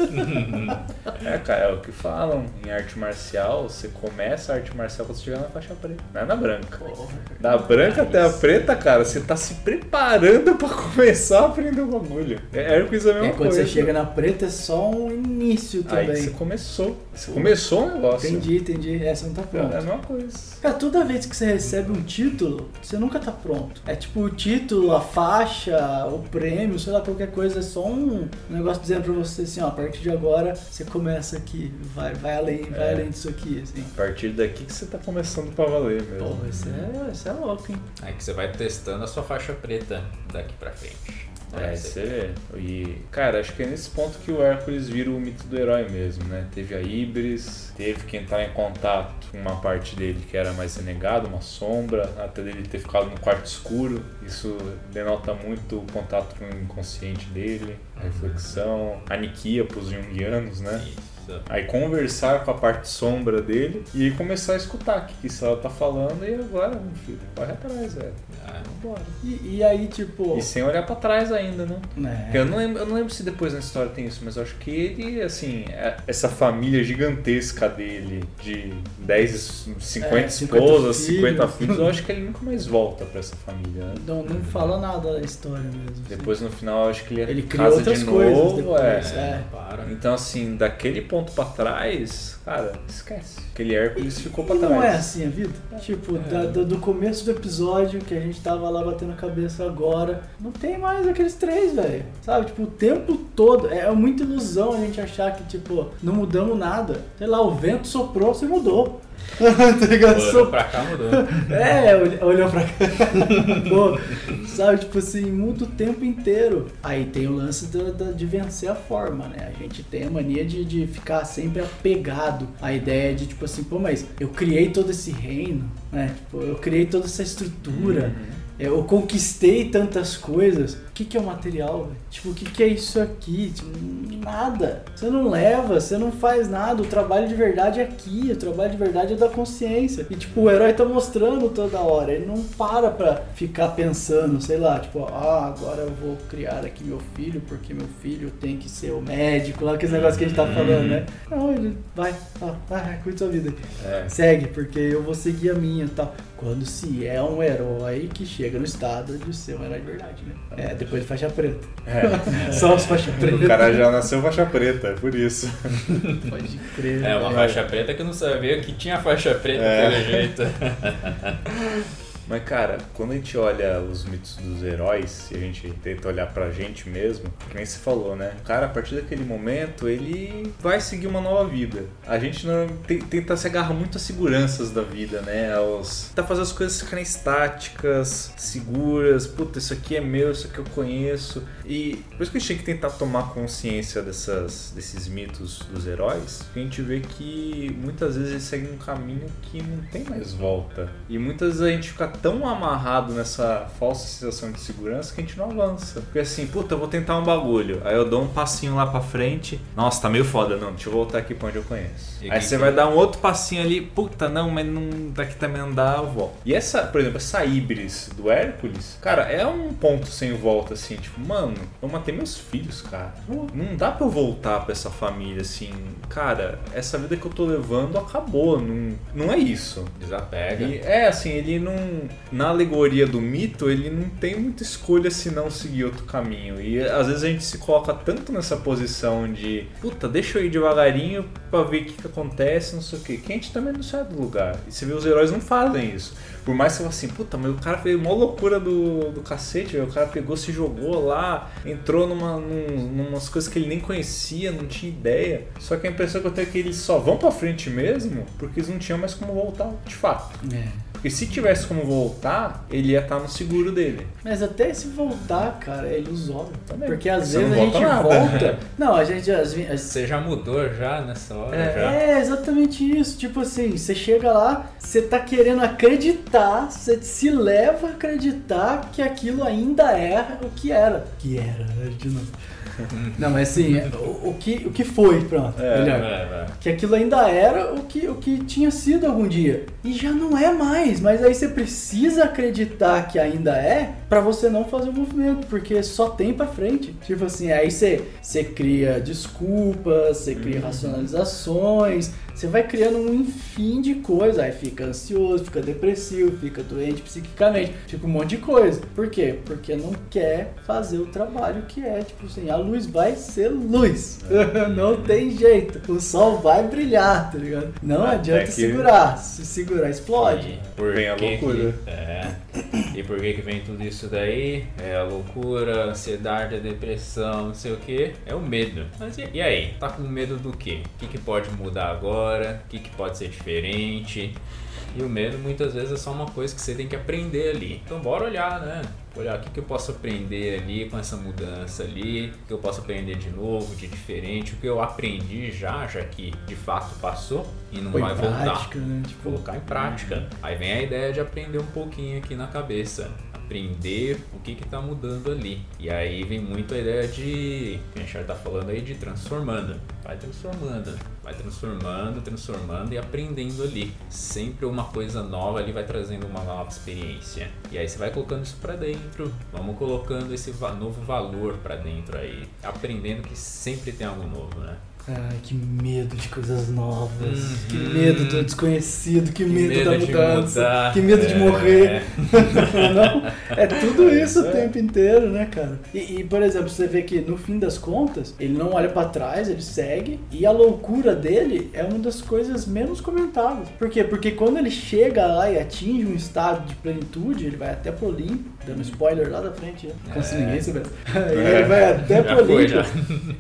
Speaker 3: É, cara, é o que falam. Em arte marcial, você começa a arte marcial quando você chegar na faixa preta. Não é na branca.
Speaker 2: Porra.
Speaker 3: Da branca até a preta, cara, você tá se preparando pra começar a aprender o bagulho. É é a mesma
Speaker 2: É, quando
Speaker 3: coisa.
Speaker 2: você chega na preta é só um início
Speaker 3: Aí
Speaker 2: também.
Speaker 3: você começou. Você começou o negócio.
Speaker 2: Entendi, entendi. É, você não tá
Speaker 3: É
Speaker 2: pronto.
Speaker 3: a mesma coisa.
Speaker 2: Cara, toda vez que você recebe um título, você nunca tá pronto. É tipo o título, a faixa, o prêmio, sei lá, qualquer coisa. É só um negócio dizendo pra você assim, ó, a partir de agora você começa aqui, vai, vai além, vai
Speaker 3: É.
Speaker 2: além disso aqui, assim.
Speaker 3: A partir daqui que você tá começando pra valer mesmo.
Speaker 2: Porra, isso é, isso é louco, hein?
Speaker 4: Aí que você vai testando a sua faixa preta daqui pra frente.
Speaker 3: É, você vê. E, cara, acho que é nesse ponto que o Hércules vira o mito do herói mesmo, né? Teve a Ibris, teve que entrar em contato com uma parte dele que era mais renegada, uma sombra, até dele ter ficado no quarto escuro. Isso denota muito o contato com o inconsciente dele, a reflexão, aniquia pros jungianos, né?
Speaker 4: Isso.
Speaker 3: Aí conversar com a parte sombra dele e aí começar a escutar o que que isso ela tá falando e agora, meu filho, corre atrás, velho.
Speaker 4: Ah,
Speaker 3: Vambora.
Speaker 2: E, e aí, tipo.
Speaker 3: E sem olhar pra trás ainda, né? Porque Eu não, lembro, eu não lembro se depois na história tem isso, mas eu acho que ele, assim, é- essa família gigantesca dele, de 10, 50
Speaker 2: É, 50
Speaker 3: esposas,
Speaker 2: filhos.
Speaker 3: 50 filhos, eu acho que ele nunca mais volta pra essa família, né?
Speaker 2: Não, não fala nada da história mesmo. assim.
Speaker 3: Depois no final eu acho que ele,
Speaker 2: Ele cria outras coisas depois,
Speaker 3: é.
Speaker 2: é.
Speaker 3: Então assim, daquele ponto pra trás, cara, esquece. Aquele Hércules ficou pra
Speaker 2: E
Speaker 3: trás.
Speaker 2: não é assim a vida? Tipo, da- do, do começo do episódio que a gente tava lá batendo a cabeça agora, não tem mais aqueles três, velho. Sabe? Tipo, o tempo todo. É muita ilusão a gente achar que, tipo, não mudamos nada. Sei lá, o vento soprou, você mudou. tá ligado?
Speaker 4: Olhou pra cá, mudou.
Speaker 2: É, olh- olhou pra cá. Pô, sabe, tipo assim, muda o tempo inteiro. Aí tem o lance da- da- de vencer a forma, né? A gente tem a mania de, de ficar sempre apegado à ideia de, tipo assim, pô, mas eu criei todo esse reino, né? Tipo, eu criei toda essa estrutura. Eu conquistei tantas coisas. O que, que é o material, velho? Tipo, o que, que é isso aqui? Tipo, nada. Você não leva, você não faz nada. O trabalho de verdade é aqui, o trabalho de verdade é da consciência. E tipo, o herói tá mostrando toda hora. Ele não para pra ficar pensando, sei lá, tipo, ah, agora eu vou criar aqui meu filho, porque meu filho tem que ser o médico, lá aquele negócio que a gente tá falando, né? Não, ele vai, ah, vai, cuida da sua vida.
Speaker 3: É.
Speaker 2: Segue, porque eu vou seguir a minha e tal. Quando se é um herói que chega no estado de ser um herói de verdade, né? É, depois de faixa preta.
Speaker 3: É.
Speaker 2: Só os faixa preta.
Speaker 3: O cara já nasceu faixa preta, é por isso.
Speaker 2: Pode crer.
Speaker 4: É, uma faixa preta que eu não sabia que tinha faixa preta
Speaker 3: É.
Speaker 4: pelo jeito.
Speaker 3: Mas, cara, quando a gente olha os mitos dos heróis e a gente tenta olhar pra gente mesmo, nem você falou, né? O cara, a partir daquele momento, ele vai seguir uma nova vida. A gente não te- tenta se agarrar muito às seguranças da vida, né? Aos... Tenta fazer as coisas ficarem estáticas, seguras. Puta, isso aqui é meu, isso aqui eu conheço. E por isso que a gente tem que tentar tomar consciência dessas, desses mitos dos heróis, a gente vê que muitas vezes eles seguem um caminho que não tem mais volta. E muitas vezes a gente fica tão amarrado nessa falsa sensação de segurança que a gente não avança. Porque assim, puta, eu vou tentar um bagulho. Aí eu dou um passinho lá pra frente. Nossa, tá meio foda, não. Deixa eu voltar aqui pra onde eu conheço.
Speaker 4: E
Speaker 3: Aí você vai dar um outro passinho ali. Puta, não, mas não daqui também não dá, eu volto. E essa, por exemplo, essa Ibris do Hércules, cara, é um ponto sem volta, assim. Tipo, mano, eu matei meus filhos, cara. Não dá pra eu voltar pra essa família, assim. Cara, essa vida que eu tô levando acabou. Não, não é isso.
Speaker 4: Desapega.
Speaker 3: E, é, assim, ele não. Na alegoria do mito, ele não tem muita escolha se não seguir outro caminho. E às vezes a gente se coloca tanto nessa posição de puta, deixa eu ir devagarinho pra ver o que, que acontece, não sei o que. Que a gente também não sai do lugar. E você vê, os heróis não fazem isso. Por mais que você fale assim, puta, mas o cara fez uma loucura do, do cacete, o cara pegou, se jogou lá, entrou numa, num, numas coisas que ele nem conhecia, não tinha ideia. Só que a impressão que eu tenho é que eles só vão pra frente mesmo porque eles não tinham mais como voltar, de fato.
Speaker 2: É.
Speaker 3: Porque se tivesse como voltar, ele ia estar no seguro dele.
Speaker 2: Mas até se voltar, cara, é ilusório.
Speaker 3: Também.
Speaker 2: Porque às
Speaker 3: Você
Speaker 2: vezes a
Speaker 3: não
Speaker 2: gente
Speaker 3: volta nada.
Speaker 2: volta. Não, a gente. As, as,
Speaker 4: Você já mudou já nessa hora?
Speaker 3: É,
Speaker 4: já?
Speaker 2: É exatamente isso. Tipo assim, você chega lá, você tá querendo acreditar, você se leva a acreditar que aquilo ainda é o que era. Que era, né, de novo. Não, mas assim, o, o que, o que foi, pronto.
Speaker 3: É,
Speaker 2: melhor.
Speaker 4: Vai, vai.
Speaker 2: Que aquilo ainda era o que, o que tinha sido algum dia. E já não é mais. Mas aí você precisa acreditar que ainda é pra você não fazer o movimento. Porque só tem pra frente. Tipo assim, aí você, você cria desculpas, você cria racionalizações. Você vai criando um enfim de coisas. Aí fica ansioso, fica depressivo, fica doente psiquicamente. Fica um monte de coisa. Por quê? Porque não quer fazer o trabalho que é. Tipo assim, a luz vai ser luz. não tem jeito. O sol vai brilhar, tá ligado? Não
Speaker 3: Até
Speaker 2: adianta
Speaker 3: que-
Speaker 2: segurar. Se segurar, explode.
Speaker 4: E por
Speaker 3: Vem a
Speaker 4: que
Speaker 3: loucura.
Speaker 4: que- é. E por que que vem tudo isso daí? É a loucura, a ansiedade, a depressão, não sei o que. É o medo. Mas e, e aí? Tá com medo do quê? O que, que pode mudar agora? O que, que pode ser diferente? E o medo muitas vezes é só uma coisa que você tem que aprender ali. Então bora olhar, né? Olhar o que, que eu posso aprender ali com essa mudança ali, o que eu posso aprender de novo, de diferente, o que eu aprendi já, já que de fato passou e não
Speaker 2: Põe
Speaker 4: vai
Speaker 2: em
Speaker 4: voltar
Speaker 2: prática, né? Tipo,
Speaker 4: colocar em prática. Aí vem a ideia de aprender um pouquinho aqui na cabeça. Aprender o que que tá mudando ali. E aí vem muito a ideia de, que a gente já tá falando aí, de transformando. Vai transformando, vai transformando, transformando e aprendendo ali. Sempre uma coisa nova ali vai trazendo uma nova experiência. E aí você vai colocando isso pra dentro. Vamos colocando esse novo valor pra dentro aí. Aprendendo que sempre tem algo novo, né?
Speaker 2: Ai, que medo de coisas novas.
Speaker 4: Uhum.
Speaker 2: Que medo do desconhecido. Que, medo, da
Speaker 4: de
Speaker 2: mudança.
Speaker 4: mudar.
Speaker 2: Que medo de
Speaker 4: É.
Speaker 2: morrer. Não, é tudo isso o tempo inteiro, né, cara? E, e, por exemplo, você vê que no fim das contas, ele não olha pra trás, ele segue. E a loucura dele é uma das coisas menos comentadas. Por quê? Porque quando ele chega lá e atinge um estado de plenitude, ele vai até pro Olimpo, dando spoiler lá da frente, né? Como se
Speaker 4: É.
Speaker 2: ninguém soubesse. E ele vai até
Speaker 4: Já
Speaker 2: pro Olimpo.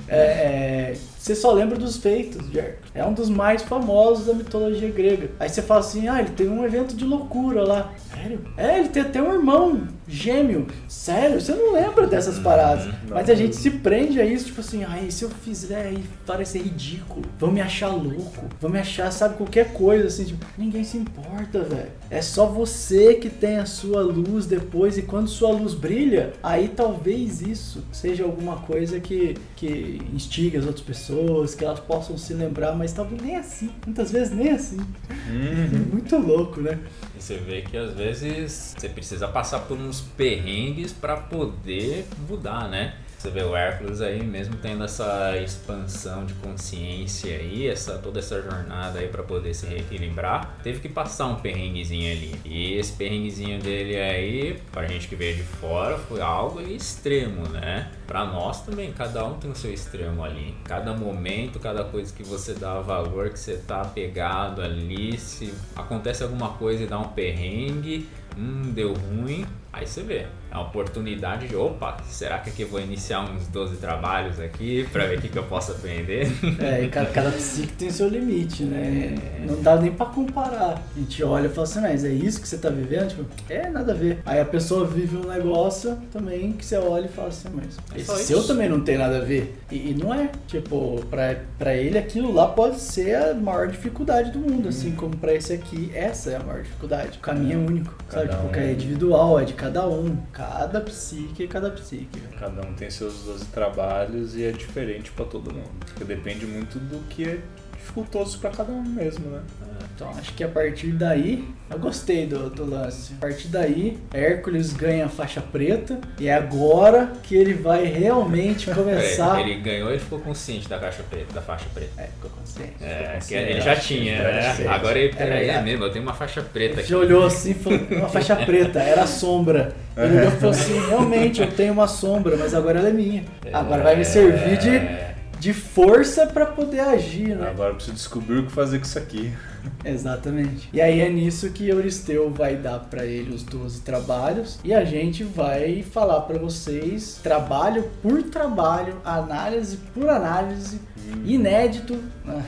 Speaker 2: É, é, você só lembra dos feitos de Hércules. É um dos mais famosos da mitologia grega. Aí você fala assim, ah, ele teve um evento de loucura lá. Sério? É, ele tem até um irmão gêmeo. Sério, você não lembra dessas paradas.
Speaker 3: não.
Speaker 2: Mas a gente se prende a isso, tipo assim, ai, se eu fizer e parecer ridículo, vão me achar louco, vão me achar, sabe, qualquer coisa, assim, tipo, ninguém se importa, velho. É só você que tem a sua luz depois, e quando sua luz brilha, aí talvez isso seja alguma coisa que, que instiga as outras pessoas, que elas possam se lembrar, mas talvez nem assim. Muitas vezes nem assim.
Speaker 3: Uhum.
Speaker 2: Muito louco, né?
Speaker 4: E você vê que às vezes você precisa passar por uns perrengues para poder mudar, né? Você vê o Hércules aí mesmo tendo essa expansão de consciência aí, essa toda essa jornada aí para poder se reequilibrar, teve que passar um perrenguezinho ali. E esse perrenguezinho dele aí, pra gente que veio de fora, foi algo extremo, né? Pra nós também, cada um tem o seu extremo ali. Cada momento, cada coisa que você dá valor, que você tá pegado ali, se acontece alguma coisa e dá um perrengue, hum, deu ruim, aí você vê. É uma oportunidade de, opa, será que aqui eu vou iniciar uns 12 trabalhos aqui pra ver o que, que eu posso aprender?
Speaker 2: É, e cada, cada psique tem seu limite, né? Não dá nem pra comparar. A gente olha e fala assim, mas é isso que você tá vivendo? Tipo, é, nada a ver. Aí a pessoa vive um negócio também que você olha e fala assim, mas
Speaker 4: É
Speaker 2: esse
Speaker 4: isso.
Speaker 2: seu também não tem nada a ver. E, e não é. Tipo, pra, pra ele aquilo lá pode ser a maior dificuldade do mundo, assim como pra esse aqui, essa é a maior dificuldade. O caminho é único, sabe?
Speaker 3: Cada
Speaker 2: Tipo,
Speaker 3: um.
Speaker 2: que é individual, é de cada um. Cada psique é cada psique.
Speaker 3: Cada um tem seus 12 trabalhos e é diferente pra todo mundo. Porque depende muito do que é dificultoso pra cada um mesmo, né?
Speaker 2: Então acho que a partir daí, eu gostei do, do lance. A partir daí, Hércules ganha a faixa preta e é agora que ele vai realmente começar.
Speaker 4: Ele ganhou ele ficou consciente da caixa preta, da faixa preta.
Speaker 2: É, ficou consciente.
Speaker 4: É, que
Speaker 3: consciente.
Speaker 4: ele já tinha, né? Agora ele,
Speaker 2: É
Speaker 4: peraí, é mesmo, eu tenho uma faixa preta
Speaker 2: Ele
Speaker 4: aqui.
Speaker 2: já olhou assim e falou, uma faixa preta, era a sombra. Ele olhou e falou assim, realmente, eu tenho uma sombra, mas agora ela é minha. Agora vai me servir de, de força pra poder agir, né?
Speaker 3: Agora eu preciso descobrir o que fazer com isso aqui.
Speaker 2: Exatamente. E aí é nisso que Euristeu vai dar pra ele os 12 trabalhos e a gente vai falar pra vocês trabalho por trabalho, análise por análise, inédito. né?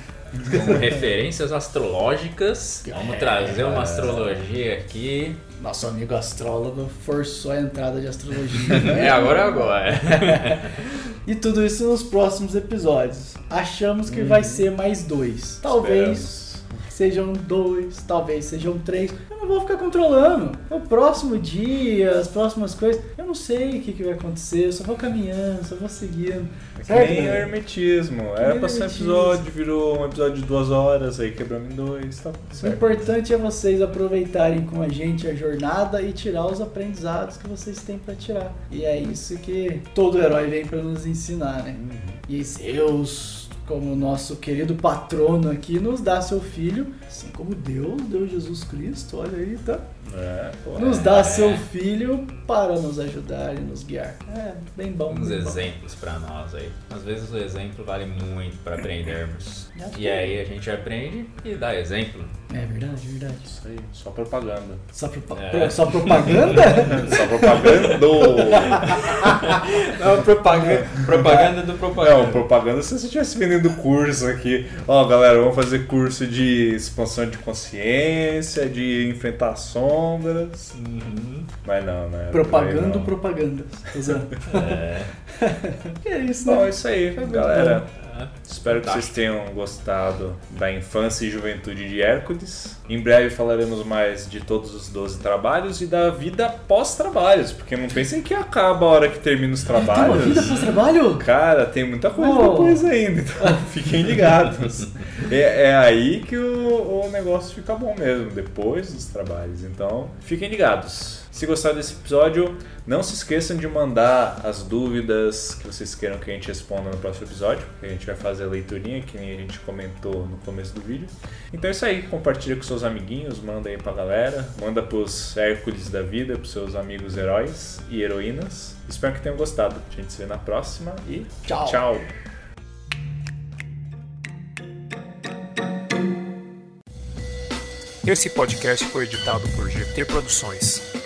Speaker 4: Com referências astrológicas. Vamos trazer uma astrologia aqui.
Speaker 2: Nosso amigo astrólogo forçou a entrada de astrologia. né?
Speaker 4: É agora é agora.
Speaker 2: E tudo isso nos próximos episódios. Achamos que vai ser mais dois. Talvez sejam dois, talvez sejam três. Eu não vou ficar controlando. O próximo dia, as próximas coisas, eu não sei o que, que vai acontecer. Eu só vou caminhando, só vou seguindo.
Speaker 3: Que
Speaker 2: Certo,
Speaker 3: nem o
Speaker 2: galera?
Speaker 3: hermetismo.
Speaker 2: nem
Speaker 3: Era pra ser um episódio, virou um episódio de duas horas, aí quebramos em dois, tá tudo
Speaker 2: O
Speaker 3: certo.
Speaker 2: importante é vocês aproveitarem com a gente a jornada e tirar os aprendizados que vocês têm pra tirar. E é isso que todo herói vem pra nos ensinar, né? E Zeus, como nosso querido patrono aqui, nos dá seu filho, assim como Deus deu Jesus Cristo, olha aí, tá?
Speaker 3: É, pô.
Speaker 2: Nos dá seu filho para nos ajudar e nos guiar. É, bem bom.
Speaker 4: Uns
Speaker 2: bem
Speaker 4: exemplos pra nós aí. Às vezes o exemplo vale muito pra aprendermos. E
Speaker 2: que-
Speaker 4: aí a gente aprende e dá exemplo.
Speaker 2: É verdade, verdade.
Speaker 3: Isso aí, só propaganda.
Speaker 2: Só, propa-
Speaker 4: É.
Speaker 2: só propaganda?
Speaker 3: Só propaganda!
Speaker 4: Não, propaganda, propaganda do
Speaker 3: Não,
Speaker 4: propaganda.
Speaker 3: propaganda se você estivesse vendendo curso aqui. Ó, galera, vamos fazer curso de expansão de consciência, de enfrentar sombras.
Speaker 4: Uhum.
Speaker 3: Mas não, né?
Speaker 2: Propagando
Speaker 3: Não.
Speaker 2: propagandas. Zoando.
Speaker 4: É.
Speaker 2: É isso,
Speaker 3: Bom, é
Speaker 2: né?
Speaker 3: isso aí,
Speaker 2: Foi muito
Speaker 3: Espero que vocês tenham gostado da infância e juventude de Hércules. Em breve falaremos mais de todos os 12 trabalhos e da vida pós-trabalhos, porque não pensem que acaba a hora que termina os
Speaker 2: Tem uma vida
Speaker 3: trabalhos.
Speaker 2: pós-trabalho?
Speaker 3: Cara, tem muita coisa
Speaker 2: Oh.
Speaker 3: depois ainda, então fiquem ligados. É, é aí que o, o negócio fica bom mesmo, depois dos trabalhos. Então, fiquem ligados. Se gostaram desse episódio, não se esqueçam de mandar as dúvidas que vocês queiram que a gente responda no próximo episódio, que a gente vai fazer a leiturinha, que nem a gente comentou no começo do vídeo. Então é isso aí, compartilha com seus amiguinhos, manda aí pra galera, manda pros Hércules da vida, pros seus amigos heróis e heroínas. Espero que tenham gostado. A gente se vê na próxima e
Speaker 2: Tchau.
Speaker 3: tchau.
Speaker 6: Esse podcast foi editado por GT Produções.